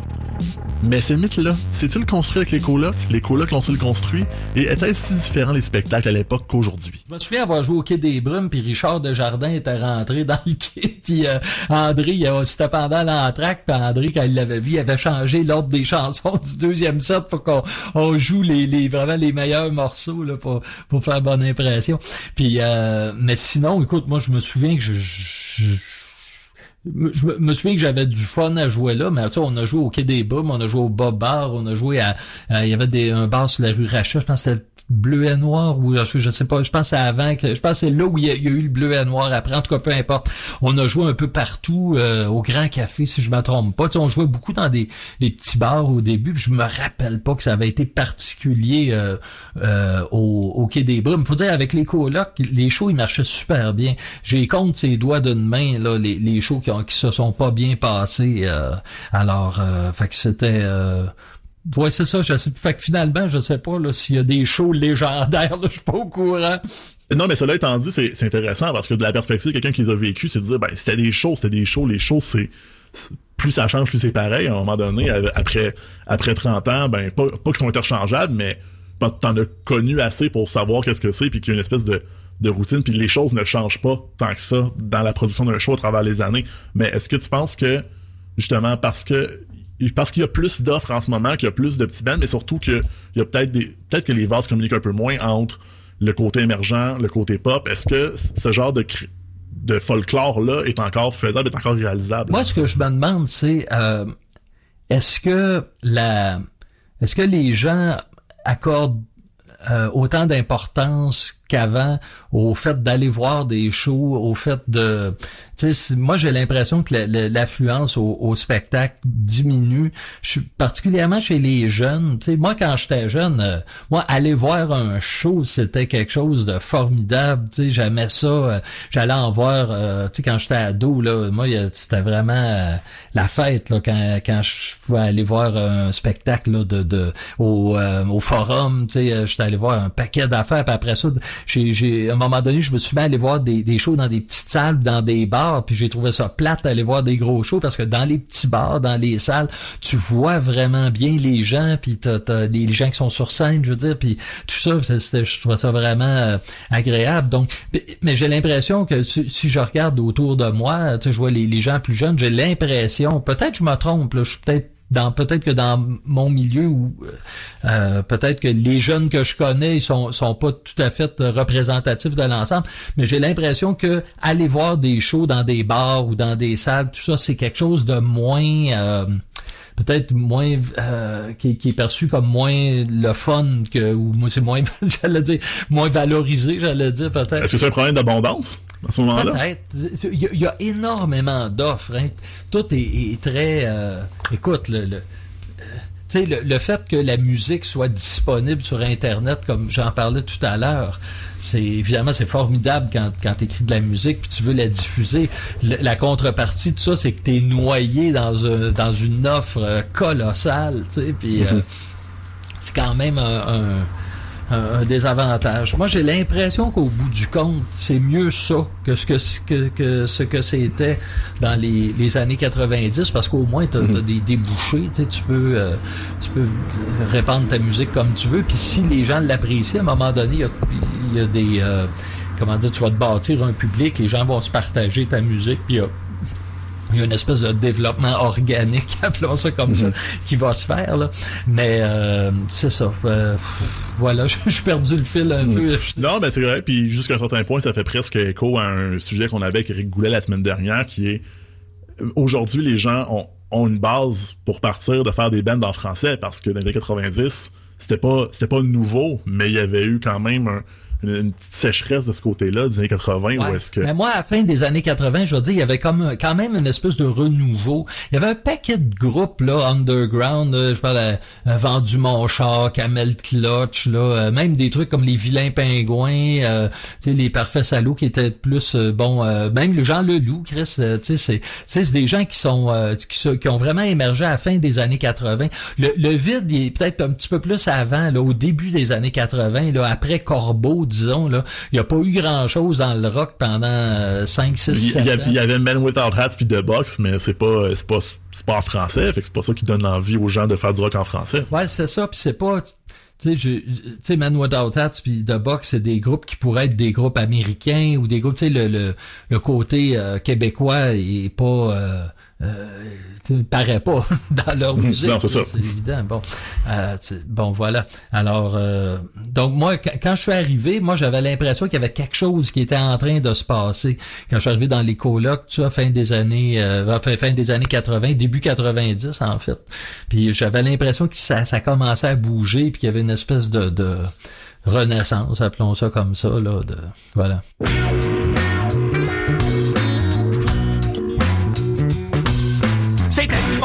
Mais ce mythe-là, c'est-il construit avec les colocs? Les colocs l'ont-ils construit? Et était-ce si différent les spectacles à l'époque qu'aujourd'hui? Je me souviens avoir joué au Quai des Brumes, puis Richard Desjardins était rentré dans le quai, puis euh, André, c'était pendant l'entracte, puis André, quand il l'avait vu, il avait changé l'ordre des chansons du deuxième set pour qu'on on joue les, les vraiment les meilleurs morceaux là, pour, pour faire bonne impression. Puis, euh, mais sinon, écoute, moi, je me souviens que je... je- je- me- souviens que j'avais du fun à jouer là, mais tu sais, on a joué au Quai des Brumes, on a joué au Bob Bar, on a joué à, il y avait des, un bar sur la rue Rachat, je pense que c'était bleu et noir, ou je, sais pas, je pense c'est avant je pense c'est là où il y, a, eu le bleu et noir après, en tout cas, peu importe. On a joué un peu partout, euh, au Grand Café, si je me trompe pas. Tu sais, on jouait beaucoup dans des, des petits bars au début, puis je me rappelle pas que ça avait été particulier euh, euh, au, au Quai des Brumes. Faut dire, avec les colocs, les shows, ils marchaient super bien. J'ai compte ses doigts d'une main, là, les, les shows qui, ont, qui se sont pas bien passés. alors, fait que c'était... Ouais, c'est ça, je sais. Fait que finalement, je sais pas s'il y a des shows légendaires, là, je suis pas au courant. Non, mais cela étant dit, c'est intéressant parce que de la perspective de quelqu'un qui les a vécu, c'est de dire, ben, c'était des shows, c'était des shows, les shows, c'est, plus ça change, plus c'est pareil. À un moment donné, euh, après, après 30 ans, ben, pas, pas qu'ils sont interchangeables, mais quand t'en as connu assez pour savoir qu'est-ce que c'est, puis qu'il y a une espèce de, de routine, puis les choses ne changent pas tant que ça dans la production d'un show à travers les années. Mais est-ce que tu penses que, justement, parce que parce qu'il y a plus d'offres en ce moment, qu'il y a plus de petits bands, mais surtout qu'il y a peut-être peut-être que les vases communiquent un peu moins entre le côté émergent, le côté pop. Est-ce que ce genre de de folklore là est encore faisable, est encore réalisable? Moi, ce que je me demande, c'est euh, est-ce que la est-ce que les gens accordent euh, autant d'importance qu'avant au fait d'aller voir des shows, au fait de... Moi, j'ai l'impression que la- la- l'affluence au, spectacle diminue. Particulièrement chez les jeunes. Tu sais, moi, quand j'étais jeune, euh, moi, aller voir un show, c'était quelque chose de formidable. J'aimais ça. euh, J'allais en voir, euh, quand j'étais ado, là, moi, c'était vraiment euh, la fête, là, quand, quand je pouvais aller voir un spectacle, là, de, de, au, au forum, j'étais allé voir un paquet d'affaires, puis après ça, j'ai, à un moment donné, je me suis mis à aller voir des, des shows dans des petites salles, dans des bars, puis j'ai trouvé ça plate d'aller voir des gros shows, parce que dans les petits bars, dans les salles, tu vois vraiment bien les gens, puis t'as, t'as les gens qui sont sur scène, je veux dire, puis tout ça, c'était, je trouvais ça vraiment euh, agréable. Donc, mais j'ai l'impression que si, je regarde autour de moi, tu je vois les, les gens plus jeunes, j'ai l'impression, peut-être je me trompe, là, je suis peut-être peut-être que dans mon milieu où euh, peut-être que les jeunes que je connais sont sont pas tout à fait représentatifs de l'ensemble mais j'ai l'impression que aller voir des shows dans des bars ou dans des salles tout ça c'est quelque chose de moins euh, peut-être moins euh, qui, qui est perçu comme moins le fun que ou c'est moins j'allais dire moins valorisé j'allais dire peut-être. Est-ce que c'est un problème d'abondance? À ce moment-là? Peut-être. Il y, a, il y a énormément d'offres. hein. Tout est, est très... euh, écoute, le, le, euh, tu sais, le, le fait que la musique soit disponible sur Internet, comme j'en parlais tout à l'heure, c'est évidemment c'est formidable quand, quand tu écris de la musique puis tu veux la diffuser. Le- la contrepartie de ça, c'est que tu es noyé dans, un, dans une offre euh, colossale. tu sais, Puis euh, c'est quand même un, un- un, un désavantage. Moi, j'ai l'impression qu'au bout du compte, c'est mieux ça que ce que, que, que ce que c'était dans les, les années 90, parce qu'au moins, tu as, des débouchés, tu peux, euh, tu peux répandre ta musique comme tu veux, puis si les gens l'apprécient, à un moment donné, il y a, il y a des... euh, comment dire, tu vas te bâtir un public, les gens vont se partager ta musique, puis il y a il y a une espèce de développement organique, appelons ça comme ça, qui va se faire. Là. Mais euh, c'est ça. Euh, voilà, je suis perdu le fil un peu. Non, ben c'est vrai. Puis jusqu'à un certain point, ça fait presque écho à un sujet qu'on avait avec Eric Goulet la semaine dernière, qui est euh, aujourd'hui les gens ont, ont une base pour partir de faire des bands en français parce que dans les années 90, c'était pas c'était pas nouveau, mais il y avait eu quand même un- une, une petite sécheresse de ce côté-là des années 80 Ouais. où est-ce que Mais moi, à la fin des années 80, je veux dire, il y avait comme quand même une espèce de renouveau. Il y avait un paquet de groupes là underground. là, je parle à, à Vendu mon char, Camel Clutch, là, euh, même des trucs comme les vilains pingouins, euh, tu sais, les parfaits salauds qui étaient plus euh, bon. euh, même le Jean Leloup, Chris, euh, tu sais, c'est des gens qui sont euh, qui, qui ont vraiment émergé à la fin des années 80. Le, le vide, il est peut-être un petit peu plus avant, là, au début des années 80, là, après Corbeau, disons, là, il n'y a pas eu grand-chose dans le rock pendant 5, 6, Il 7 y, ans. il y avait Men Without Hats puis The Box, mais c'est pas, c'est pas, c'est pas en français, fait que c'est pas ça qui donne envie aux gens de faire du rock en français. Ouais, c'est ça, puis c'est pas... Tu sais, je- tu sais, Man Without Hats puis The Box, c'est des groupes qui pourraient être des groupes américains ou des groupes, tu sais, le, le, le côté euh, québécois est pas... Euh, tu paraît pas dans leur musique. Non, c'est ça. C'est évident. Bon, Euh, bon, voilà. Alors, euh, donc moi, quand, je suis arrivé, moi, j'avais l'impression qu'il y avait quelque chose qui était en train de se passer. Quand je suis arrivé dans les colocs, tu vois, fin des années, euh, fin, fin des années 80, début 90 en fait. Puis j'avais l'impression que ça, ça commençait à bouger, puis qu'il y avait une espèce de, de renaissance, appelons ça comme ça, là. De, voilà.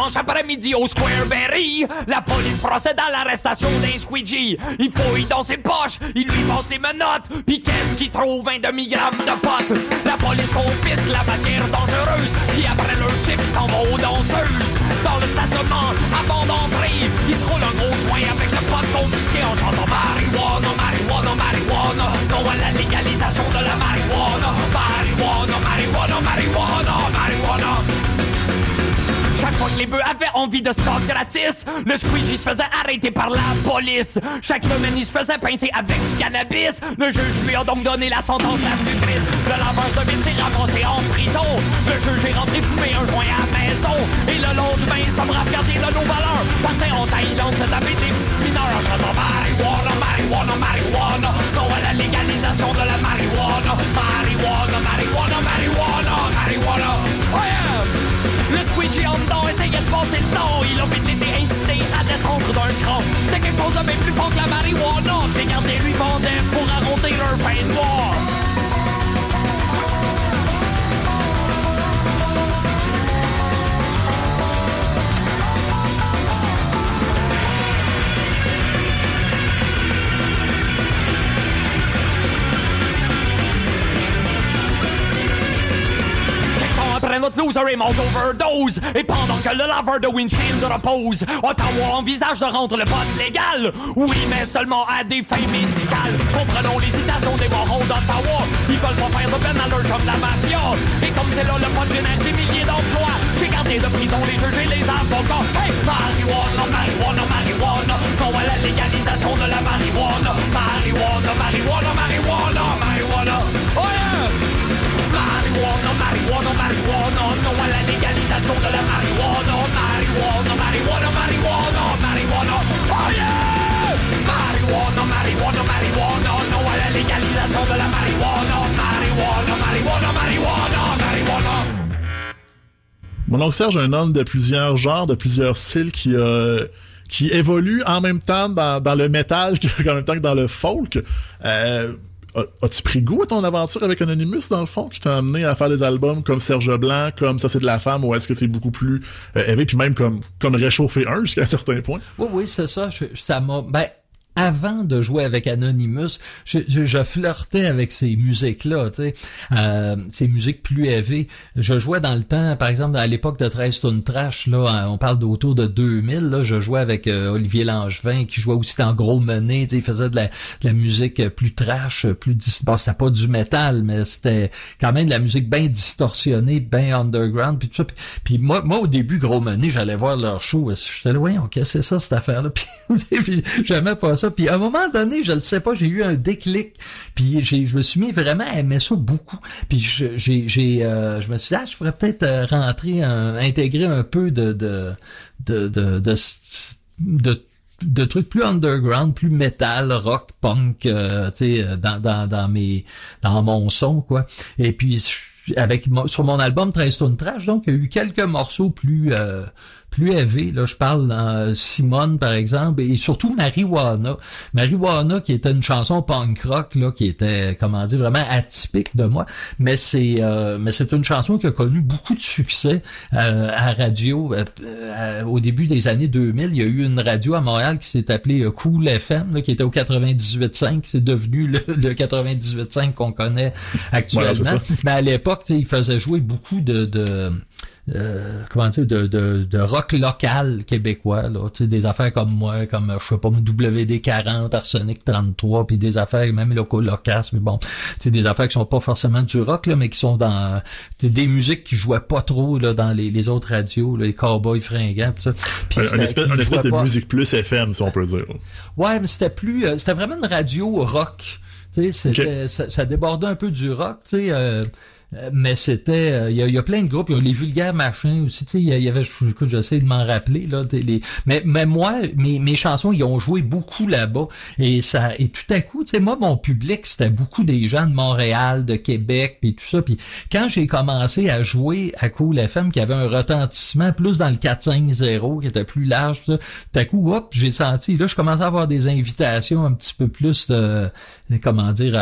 Dimanche après-midi au Square Berry. La police procède à l'arrestation d'un squeegee. Il fouille dans ses poches, il lui passe les menottes. Puis qu'est-ce qu'il trouve? Un demi-gramme de potes. La police confisque la matière dangereuse. Puis après leur chiffre, ils s'en vont aux danseuses. Dans le stationnement, avant d'entrer, ils se roulent un gros joint avec le pot confisqué en chantant marijuana, marijuana, marijuana. Non à la légalisation de la marijuana. Marijuana, marijuana, marijuana, marijuana. Fois que les bœufs avaient envie de stock gratis, le squeegee se faisait arrêter par la police. Chaque semaine, il se faisait pincer avec du cannabis. Le juge lui a donc donné la sentence la plus triste. Le laveur de métier ramassé en prison. Le juge est rentré fumer un joint à la maison. Et le lendemain, sommes gardien de nos valeurs. Partait en Thaïlande se taper des petites mineurs en chantant marijuana, marijuana, marijuana. Non à la légalisation de la marijuana. Marijuana, marijuana, marijuana, marijuana. Yeah! Le squeegee en dedans essayait de passer le temps. Il a vite été incité à descendre d'un cran. C'est quelque chose de bien plus fort que la marijuana. Les gardiens lui vendaient pour arrondir leur fin de mois. Après notre loser est mort d'overdose Et pendant que le laveur de windshield repose Ottawa envisage de rendre le pot légal. Oui mais seulement à des fins médicales. Comprenons l'hésitation des morons d'Ottawa. Ils veulent pas faire de peine à leur job la mafia. Et comme c'est là le pot génère des milliers d'emplois J'ai gardé de prison les juges et les avocats. Hey marijuana, marijuana, marijuana. Non à la légalisation de la marijuana. Marijuana, marijuana, marijuana, marijuana Marijuana, marijuana, non à la légalisation de la marijuana. Marijuana, marijuana, marijuana, marijuana, oh yeah! Marijuana, marijuana, marijuana, non à la légalisation de la marijuana. Marijuana, marijuana, marijuana, marijuana. Mon oncle Serge est un homme de plusieurs genres, de plusieurs styles qui euh, qui évolue en même temps dans, dans le métal qu'en même temps que dans le folk. Euh, As-tu pris goût à ton aventure avec Anonymous, dans le fond, qui t'a amené à faire des albums comme Serge Blanc, comme Ça c'est de la femme, ou est-ce que c'est beaucoup plus euh, élevé, puis même comme, comme Réchauffer 1 jusqu'à un certain point? Oui, oui, c'est ça. Je- ça m'a. Ben, avant de jouer avec Anonymous, je, je, je flirtais avec ces musiques-là, euh, ces musiques plus élevées. Je jouais dans le temps, par exemple, à l'époque de 13 tonnes trash, là, on parle d'autour de 2000, là, je jouais avec euh, Olivier Langevin, qui jouait aussi dans Gros Menet, il faisait de la, de la musique plus trash, plus bon, c'était pas du métal, mais c'était quand même de la musique bien distorsionnée, bien underground, puis tout ça. Puis, moi, moi, au début, Gros Menet, j'allais voir leur show, j'étais là, ouais, ok, c'est ça, cette affaire-là, puis, puis pas Puis à un moment donné, je le sais pas, j'ai eu un déclic. Puis je me suis mis vraiment à aimer ça beaucoup. Puis je- j'ai, euh, je me suis dit, ah, je pourrais peut-être euh, rentrer, intégrer un peu de, trucs plus underground, plus metal, rock, punk, euh, tu sais, dans, mes, dans mon son, quoi. Et puis, avec sur mon album 13 Stone Trash, donc, il y a eu quelques morceaux plus, plus élevés. Là, je parle dans Simone, par exemple, et surtout Marijuana. Marijuana, qui était une chanson punk rock, là, qui était, comment dire, vraiment atypique de moi. Mais c'est, euh, mais c'est une chanson qui a connu beaucoup de succès euh, à radio. Euh, euh, au début des années 2000, il y a eu une radio à Montréal qui s'est appelée euh, Cool FM, là, qui était au 98.5. C'est devenu le, le 98.5 qu'on connaît actuellement. Mais à l'époque, il faisait jouer beaucoup de, de euh, comment dire, de, de, de rock local québécois, là, tu sais, des affaires comme moi, comme, je sais pas, WD40, Arsenic 33, puis des affaires, même Loco Locas, mais bon, tu sais, des affaires qui sont pas forcément du rock, là, mais qui sont dans, tu sais, des musiques qui jouaient pas trop, là, dans les, les autres radios, là, les cowboys fringants, pis ça. Puis Un, espèce, un espèce de pas- musique plus FM, si on peut dire. Ouais, mais c'était plus, euh, c'était vraiment une radio rock. Tu sais, ça, ça débordait un peu du rock, tu sais. euh, mais c'était, euh, il y, a, plein de groupes, il y a les vulgaires machins aussi, tu sais, il y avait, écoute, j'essaie de m'en rappeler là, les, mais mais moi, mes, mes chansons, ils ont joué beaucoup là-bas. Et ça, et tout à coup, tu sais, moi mon public c'était beaucoup des gens de Montréal, de Québec, puis tout ça, puis quand j'ai commencé à jouer à Cool FM, qui avait un retentissement plus dans le 4-5-0, qui était plus large, tout tout à coup, hop, j'ai senti, là, je commençais à avoir des invitations un petit peu plus, de, comment dire,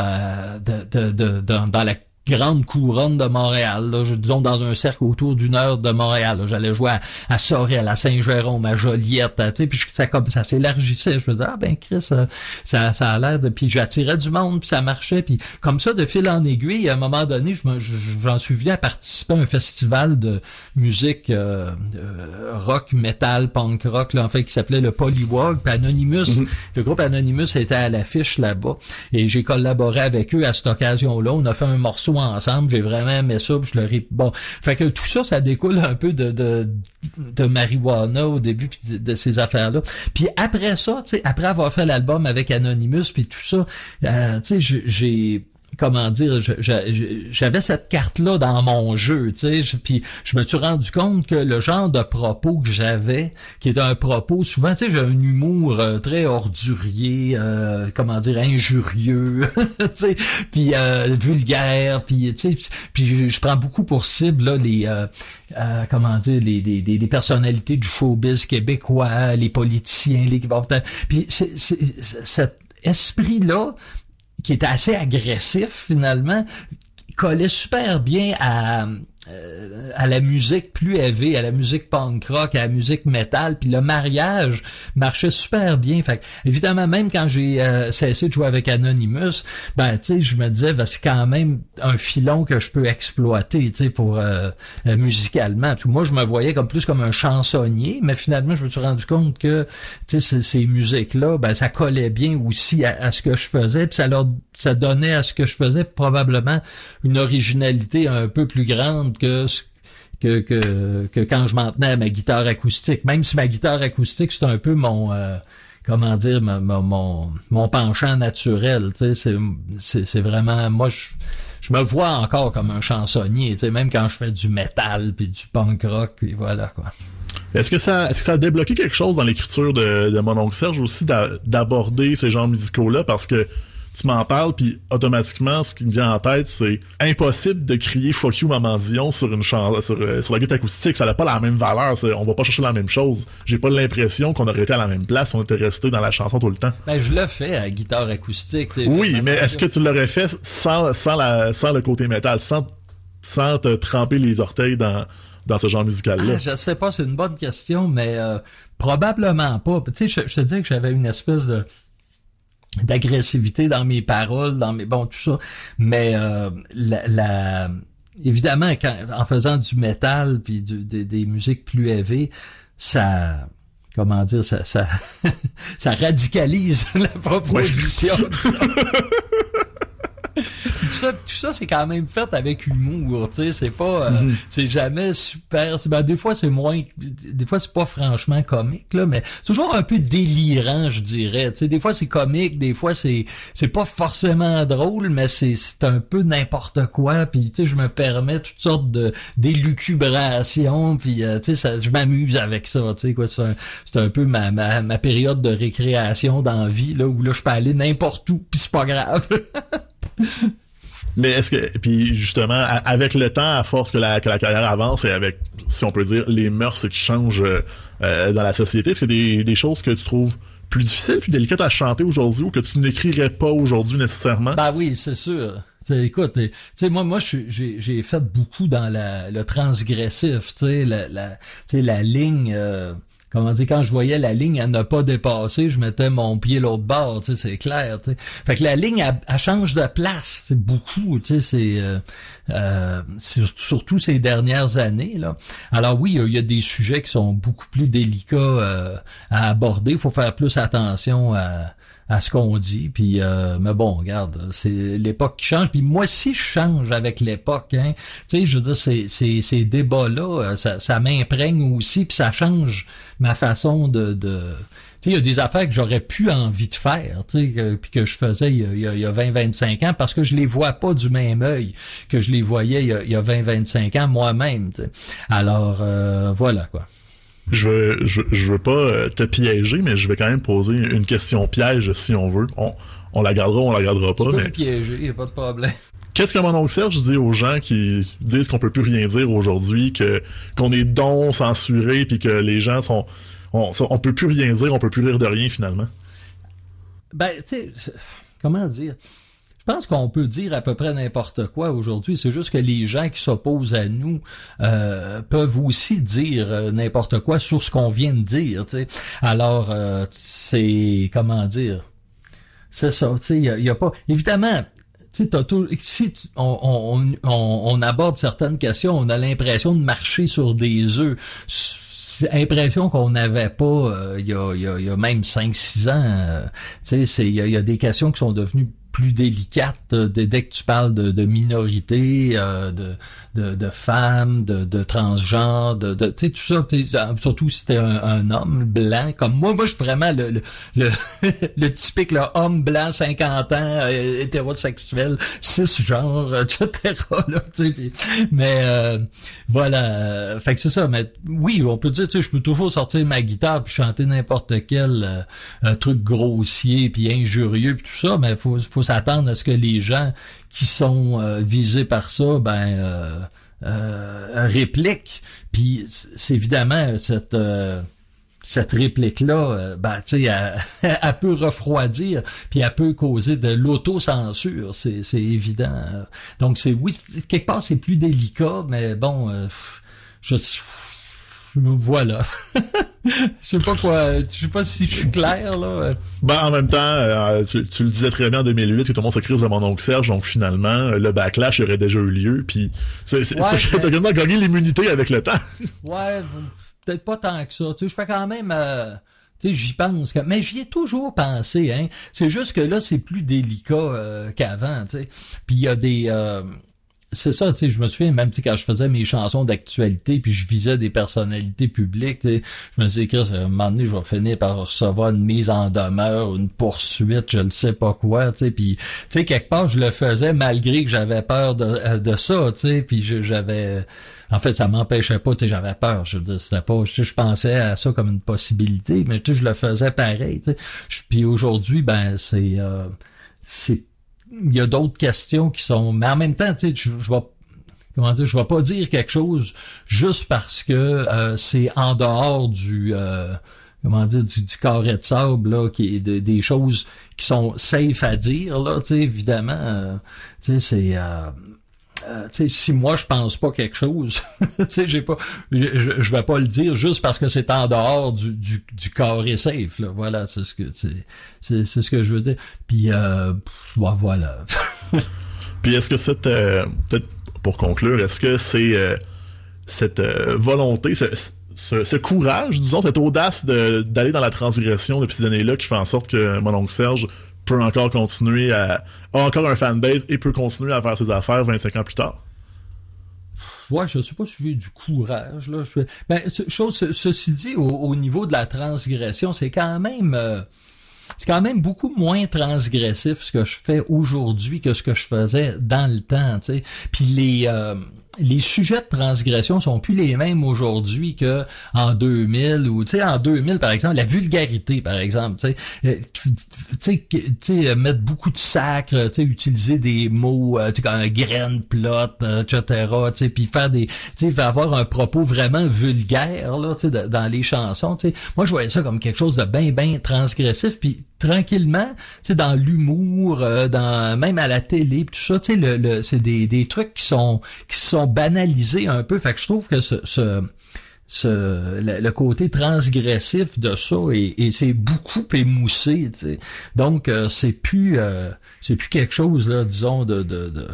de, de, de- dans la grande couronne de Montréal, là, je, disons dans un cercle autour d'une heure de Montréal. J'allais jouer à, à Sorel, à Saint-Jérôme, à Joliette, tu sais, puis ça comme ça s'élargissait. Je me disais ah ben Chris, euh, ça, ça a l'air de, puis j'attirais du monde, puis ça marchait, puis comme ça de fil en aiguille. À un moment donné, je me- je- j'en suis venu à participer à un festival de musique euh, euh, rock, metal, punk rock, là, en fait, qui s'appelait le Polywog. Puis Anonymous, le groupe Anonymous était à l'affiche là-bas, et j'ai collaboré avec eux à cette occasion-là. On a fait un morceau ensemble, j'ai vraiment aimé ça, puis je leur ai... Bon, fait que tout ça, ça découle un peu de, de, de marijuana au début, puis de, ces affaires-là. Puis après ça, tu sais, après avoir fait l'album avec Anonymous, puis tout ça, euh, tu sais, j'ai comment dire, j'avais cette carte-là dans mon jeu, tu sais, puis je me suis rendu compte que le genre de propos que j'avais, qui était un propos, souvent, tu sais, j'ai un humour euh, très ordurier, euh, comment dire, injurieux, tu sais, puis euh, vulgaire, puis tu sais, puis je, prends beaucoup pour cible là, les, euh, euh, comment dire, les, les, les, personnalités du showbiz québécois, les politiciens, les puis c'est- cet esprit-là qui était assez agressif finalement, collait super bien à euh, à la musique plus élevée, à la musique punk rock, à la musique metal, puis le mariage marchait super bien. Fait évidemment, même quand j'ai euh, cessé de jouer avec Anonymous, ben tu sais, je me disais, ben, c'est quand même un filon que je peux exploiter, tu sais, pour euh, euh, musicalement. Puis moi, je me voyais comme plus comme un chansonnier, mais finalement, je me suis rendu compte que tu sais, ces, ces musiques-là, ben ça collait bien aussi à, à ce que je faisais, puis ça leur ça donnait à ce que je faisais probablement une originalité un peu plus grande que quand je m'en tenais à ma guitare acoustique. Même si ma guitare acoustique, c'est un peu mon euh, mon, mon, penchant naturel. C'est, vraiment moi je me vois encore comme un chansonnier, même quand je fais du métal puis du punk rock, puis voilà quoi. Est-ce que ça, est-ce que ça a débloqué quelque chose dans l'écriture de, de mon oncle Serge aussi d'a- d'aborder ces genres musicaux-là? Parce que tu m'en parles puis automatiquement ce qui me vient en tête c'est impossible de crier fuck you maman Dion sur une chan- sur, euh, sur la guitare acoustique ça n'a pas la même valeur c'est- on va pas chercher la même chose j'ai pas l'impression qu'on aurait été à la même place on était resté dans la chanson tout le temps Ben je le fais à guitare acoustique. oui mais est-ce que tu l'aurais fait sans sans la sans le côté métal sans sans te tremper les orteils dans dans ce genre musical là Ah, je sais pas, c'est une bonne question, mais euh, probablement pas. Tu sais, je, je te dis que j'avais une espèce de d'agressivité dans mes paroles, dans mes bon tout ça, mais euh, la, la- évidemment quand, en faisant du métal puis du- des, des musiques plus élevées, ça comment dire ça ça ça radicalise la proposition. ça, tout ça c'est quand même fait avec humour, tu sais, c'est pas, euh, c'est jamais super. Ben, des fois c'est moins, des fois c'est pas franchement comique là, mais c'est toujours un peu délirant, je dirais. Tu sais, des fois c'est comique, des fois c'est, c'est pas forcément drôle, mais c'est, c'est un peu n'importe quoi. Puis tu sais, je me permets toutes sortes de d'élucubrations, puis euh, tu sais, je m'amuse avec ça. Tu sais quoi, c'est un, c'est un peu ma, ma, ma période de récréation dans la vie là où là je peux aller n'importe où, puis c'est pas grave. Mais est-ce que puis justement avec le temps, à force que la, que la carrière avance et avec si on peut dire les mœurs qui changent euh, euh, dans la société, est-ce que des, des choses que tu trouves plus difficiles, plus délicates à chanter aujourd'hui ou que tu n'écrirais pas aujourd'hui nécessairement? Ben oui, c'est sûr. T'sais, écoute, tu sais, moi, moi, j'ai, fait beaucoup dans la, le transgressif, tu sais, la, la, la ligne, euh, comment dire, quand je voyais la ligne à ne pas dépasser, je mettais mon pied l'autre bord, tu sais, c'est clair, tu sais. Fait que la ligne, elle, change de place, c'est beaucoup, tu sais, c'est, euh, euh, surtout ces dernières années, là. Alors oui, il y a- il y, a des sujets qui sont beaucoup plus délicats euh, à aborder, il faut faire plus attention à à ce qu'on dit puis euh, mais bon regarde c'est l'époque qui change puis moi aussi je change avec l'époque hein tu sais je veux dire ces ces, ces débats là ça, ça m'imprègne aussi puis ça change ma façon de, de tu sais, il y a des affaires que j'aurais pu envie de faire, tu sais, que- puis que je faisais il y a, a- il y a 20-25 ans, parce que je les vois pas du même œil que je les voyais il y a, a 20-25 ans moi-même. tu. Alors, euh, voilà quoi. Je veux, je, je veux pas euh, te piéger, mais je vais quand même poser une question piège si on veut. On, on la gardera, on la gardera pas, Tu peux mais piéger, y a pas de problème. Qu'est-ce que mon oncle Serge dit aux gens qui disent qu'on peut plus rien dire aujourd'hui, que qu'on est don censuré, puis que les gens sont, on, on peut plus rien dire, on peut plus rire de rien finalement? Ben, tu sais, comment dire? Je pense qu'on peut dire à peu près n'importe quoi aujourd'hui. C'est juste que les gens qui s'opposent à nous euh, peuvent aussi dire euh, n'importe quoi sur ce qu'on vient de dire. tu sais. Alors, euh, c'est comment dire? C'est ça. Il y a, pas. Évidemment. t'as tout- si on, on, on, aborde certaines questions, on a l'impression de marcher sur des œufs. Impression qu'on n'avait pas euh, il y, a, il y, a, même 5-6 ans. euh, tu sais, il il y a des questions qui sont devenues plus délicates euh, dès, que tu parles de, de minorités, euh, de, de, de femmes, de, de transgenres, de, tu sais tout ça, sais, surtout si t'es un, un homme blanc comme moi, moi je suis vraiment le le, le, le typique là, homme blanc 50 ans, euh, hétérosexuel, cisgenre, etc. Là, puis- mais euh, voilà, euh, fait que c'est ça. Mais oui, on peut dire, tu sais, je peux toujours sortir ma guitare puis chanter n'importe quel euh, euh, truc grossier puis injurieux puis tout ça, mais faut faut s'attendre à ce que les gens qui sont euh, visés par ça, ben euh, euh, répliquent. Puis c'est évidemment cette cette réplique-là, ben, tu sais, elle, peut refroidir, puis elle peut causer de l'autocensure, c'est, c'est évident. Donc, c'est oui, quelque part, c'est plus délicat, mais bon, je, voilà. je sais pas quoi, je sais pas si je suis clair, là. Ben, en même temps, euh, tu, tu le disais très bien en 2008 que tout le monde se crise de mon oncle Serge, donc finalement, euh, le backlash aurait déjà eu lieu, puis c'est, c'est, Ouais, mais- gagné l'immunité avec le temps. Ouais, peut-être pas tant que ça. Tu sais, je fais quand même. euh, tu sais, j'y pense. Mais j'y ai toujours pensé, hein. C'est juste que là, c'est plus délicat euh, qu'avant, tu sais. Puis il y a des. euh, c'est ça, tu sais, je me souviens, même quand je faisais mes chansons d'actualité, puis je visais des personnalités publiques, je me disais, Chris, à un moment donné, je vais finir par recevoir une mise en demeure, une poursuite, je ne sais pas quoi, tu sais, puis, tu sais, quelque part, je le faisais malgré que j'avais peur de, euh, de ça, tu sais, puis j'avais... En fait, ça m'empêchait pas, tu sais, j'avais peur, je c'était pas... Je, sais, je pensais à ça comme une possibilité, mais tu sais, je le faisais pareil, tu sais. Puis aujourd'hui, ben, c'est... euh, c'est il y a d'autres questions qui sont mais en même temps tu sais je, je vais comment dire je vais pas dire quelque chose juste parce que euh, c'est en dehors du euh, comment dire du, du carré de sable là qui est de- des choses qui sont safe à dire là tu sais évidemment euh, tu sais c'est euh, si moi je pense pas quelque chose, j'ai pas, je, je vais pas le dire juste parce que c'est en dehors du, du, du carré safe, là. Voilà, c'est ce que, je veux dire. Puis, ouais, voilà. Puis est-ce que cette, euh, peut-être pour conclure, est-ce que c'est cette volonté, ce, ce, courage, disons, cette audace d'aller dans la transgression depuis ces années-là qui fait en sorte que mon oncle Serge peut encore continuer à a encore un fanbase et peut continuer à faire ses affaires 25 ans plus tard? Ouais, je sais pas si j'ai du courage, là. Ben, chose, ce- ceci dit, au, au niveau de la transgression, c'est quand même, euh, c'est quand même beaucoup moins transgressif ce que je fais aujourd'hui que ce que je faisais dans le temps, tu sais. Puis les, euh, les sujets de transgression sont plus les mêmes aujourd'hui que en 2000 ou tu sais en 2000 par exemple la vulgarité par exemple tu sais euh, tu sais euh, mettre beaucoup de sacre tu sais utiliser des mots euh, tu sais comme graine plot etc tu sais puis faire des tu sais avoir un propos vraiment vulgaire là tu sais dans les chansons tu sais moi je voyais ça comme quelque chose de bien bien transgressif puis tranquillement tu sais dans l'humour euh, dans même à la télé tout ça tu sais le, le- c'est des, des trucs qui sont qui sont banalisés un peu fait que je trouve que ce, ce le, côté transgressif de ça et, c'est beaucoup émoussé. tu. Donc euh, c'est plus euh, c'est plus quelque chose là, disons de, de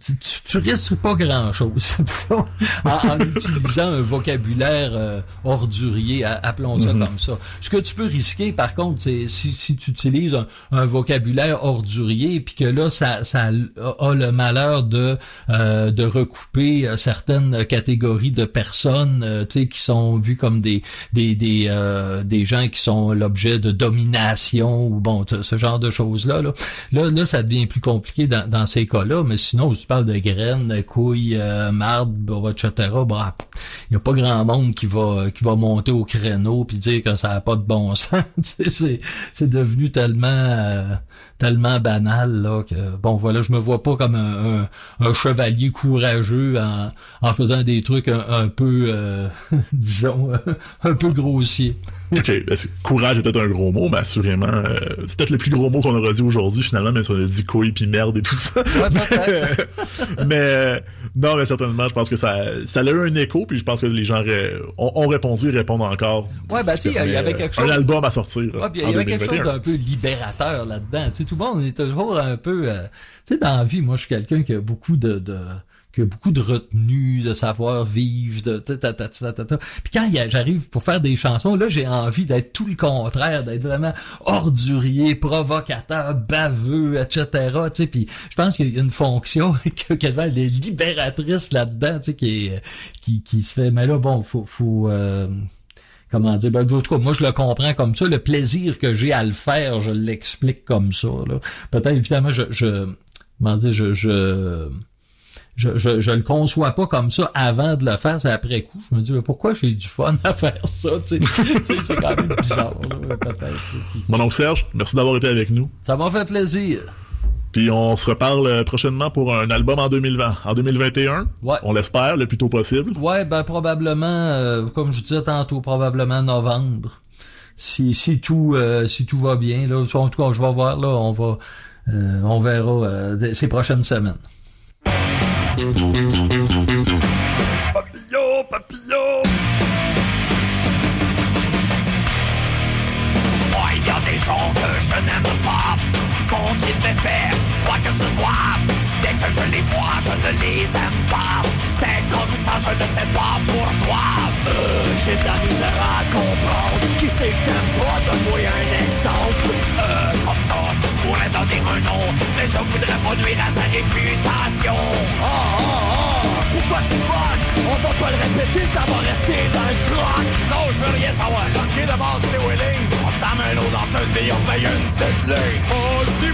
tu, tu, tu risques pas grand chose disons, en, en utilisant un vocabulaire euh, ordurier, appelons ça comme ça. Ce que tu peux risquer, par contre, c'est si, si tu utilises un, un vocabulaire ordurier, puis que là, ça, ça a, le malheur de euh, de recouper euh, certaines catégories de personnes, euh, tu sais, qui sont vues comme des des des euh, des gens qui sont l'objet de domination ou bon, ce genre de choses là. Là, là, là, ça devient plus compliqué dans, dans ces cas-là. Mais sinon, si tu parles de graines, de couilles, euh, marde, etc. Il y a pas grand monde qui va monter au créneau puis dire que ça a pas de bon sens. C'est devenu tellement euh, tellement banal là que bon voilà, je me vois pas comme un, chevalier courageux en, faisant des trucs un, un peu euh, disons un peu grossiers. OK, c'est- courage est peut-être un gros mot, mais assurément, euh, c'est peut-être le plus gros mot qu'on aura dit aujourd'hui, finalement, même si on a dit couille puis merde et tout ça. Ouais, peut-être. mais euh, non, mais certainement, je pense que ça, ça a eu un écho, puis je pense que les gens ont, ont répondu et répondent encore. Ouais, ben, tu sais, il y avait quelque Un chose- album à sortir. Ouais, puis il y avait quelque 2021. chose d'un peu libérateur là-dedans. Tu sais, tout le monde est toujours un peu... euh, tu sais, dans la vie, moi, je suis quelqu'un qui a beaucoup de... de beaucoup de retenue, de savoir vivre, de ta ta ta. Puis quand j'arrive pour faire des chansons, là j'ai envie d'être tout le contraire, d'être vraiment ordurier, provocateur, baveux, etc. Tu sais, puis je pense qu'il y a une fonction que elle est libératrice là-dedans, tu sais, qui est qui qui se fait. Mais là bon, faut faut euh, comment dire, ben, en tout cas, moi, je le comprends comme ça. Le plaisir que j'ai à le faire, je l'explique comme ça. Peut-être, évidemment, je, je, comment dire, je, je, je, je, je le conçois pas comme ça avant de le faire, c'est après coup. Je me dis, mais pourquoi j'ai du fun à faire ça, tu sais? C'est quand même bizarre, Mon oncle Serge, merci d'avoir été avec nous. Ça m'a fait plaisir. Puis on se reparle euh, prochainement pour un album en 2020. En 2021, Ouais. on l'espère, le plus tôt possible. Ouais, ben probablement, euh, comme je disais tantôt, probablement novembre. Si si tout euh, si tout va bien, là, en tout cas, je vais voir là, on va euh, on verra ces prochaines semaines. Papillon, papillon. Moi, il y a des gens que je n'aime pas. Sont-ils méfaits Quoi que ce soit. Dès que je les vois, je ne les aime pas. C'est comme ça, je ne sais pas pourquoi. Euh, J'ai de la misère à comprendre. Qui c'est que t'aimes pas? Donne-moi un exemple comme ça, je pourrais donner un nom Mais je voudrais pas nuire à sa réputation. Oh, oh, oh. Pourquoi tu bugs On va pas le répéter, ça va rester dans le troc. Non, je veux rien savoir. Ok, d'abord, c'est les Wheeling On ta main l'eau danseuse, mais on paye une petite ligne. Oh, si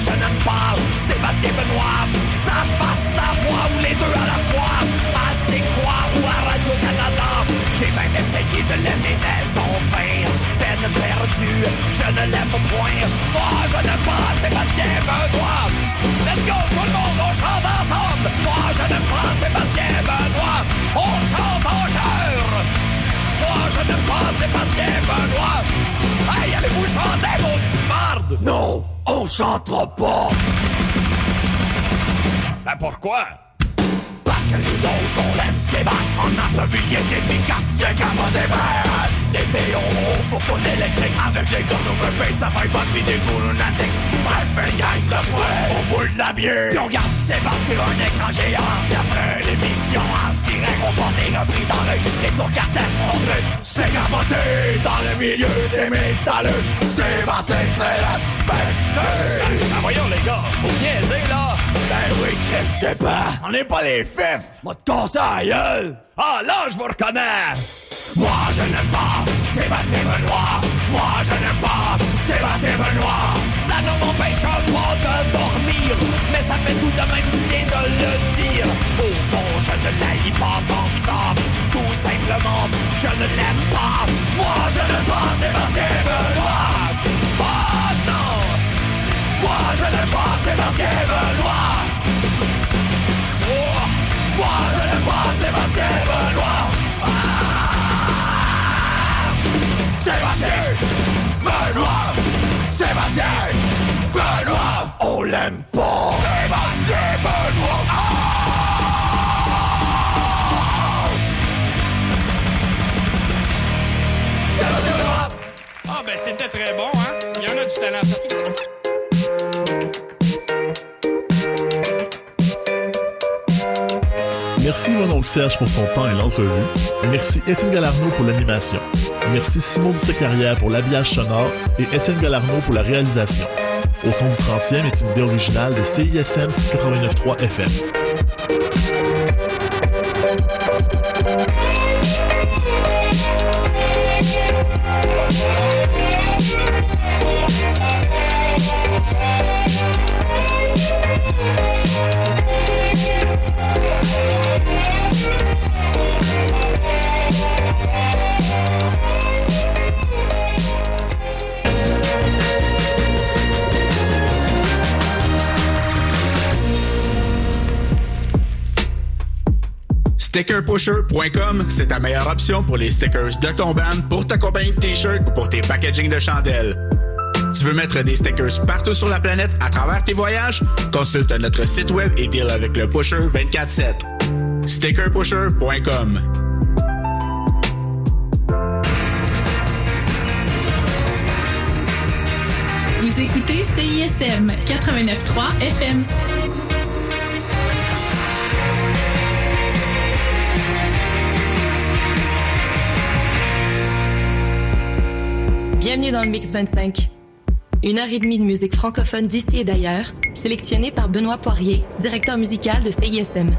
je n'aime pas Sébastien Benoît. Sa face, sa voix, ou les deux à la fois. À C'est quoi ou à Radio-Canada. J'ai même essayé de l'aimer, mais en vain. Peine perdue, je ne l'aime point. Moi, je n'aime pas Sébastien Benoît. Let's go, tout le monde, on chante ensemble. Moi, je n'aime pas Sébastien Benoît. On chante en chœur. Moi, je n'aime pas Sébastien Benoît. Hey, allez-vous chanter, maudite marde? Non, on chantera pas. Ben pourquoi? Que nous autres, on l'aime Sébastien. En entrevue, il est efficace, il est capable des verres. L'été, on faut pas d'électrique. Avec les gars, on veut payer, ça va pas de vidéo, on index. Bref, une gang de fouet, on boit de la bière. Puis on regarde Sébastien sur un écran géant. Puis après l'émission en direct, on fait des reprises enregistrées sur cassette. On fait, c'est dans le milieu des métalleux. Sébastien très respecté. Ben voyons les gars, niaiser là. Ben oui, Chris Dépend. On n'est pas des fifs. Moi casser la gueule. Ah là, je vous reconnais. Moi je n'aime pas Sébastien Benoît Moi je n'aime pas Sébastien Benoît Ça ne m'empêche pas de dormir Mais ça fait tout de même du bien de le dire Au fond je ne l'haïs pas tant que ça Tout simplement je ne l'aime pas Moi je n'aime pas Sébastien Benoît moi je n'aime pas Sébastien Benoît. Moi je n'aime pas Sébastien Benoît. Sébastien Benoît Sébastien Benoît On l'aime pas. Sébastien Benoît Ah ben c'était très bon hein. Il y en a du talent. Merci mon oncle Serge pour son temps et l'entrevue. Merci Étienne Galarno pour l'animation. Merci Simon Dussé-Carrière pour l'habillage sonore et Étienne Galarno pour la réalisation. Au son du 30e est une idée originale de CISM 89.3 FM. StickerPusher.com, c'est ta meilleure option pour les stickers de ton band, pour ta compagnie de t-shirts ou pour tes packaging de chandelles. Tu veux mettre des stickers partout sur la planète à travers tes voyages? Consulte notre site web et deal avec le Pusher 24-7. StickerPusher.com Vous écoutez CISM 89.3 FM. Bienvenue dans le Mix 25. Une heure et demie de musique francophone d'ici et d'ailleurs, sélectionnée par Benoît Poirier, directeur musical de CISM.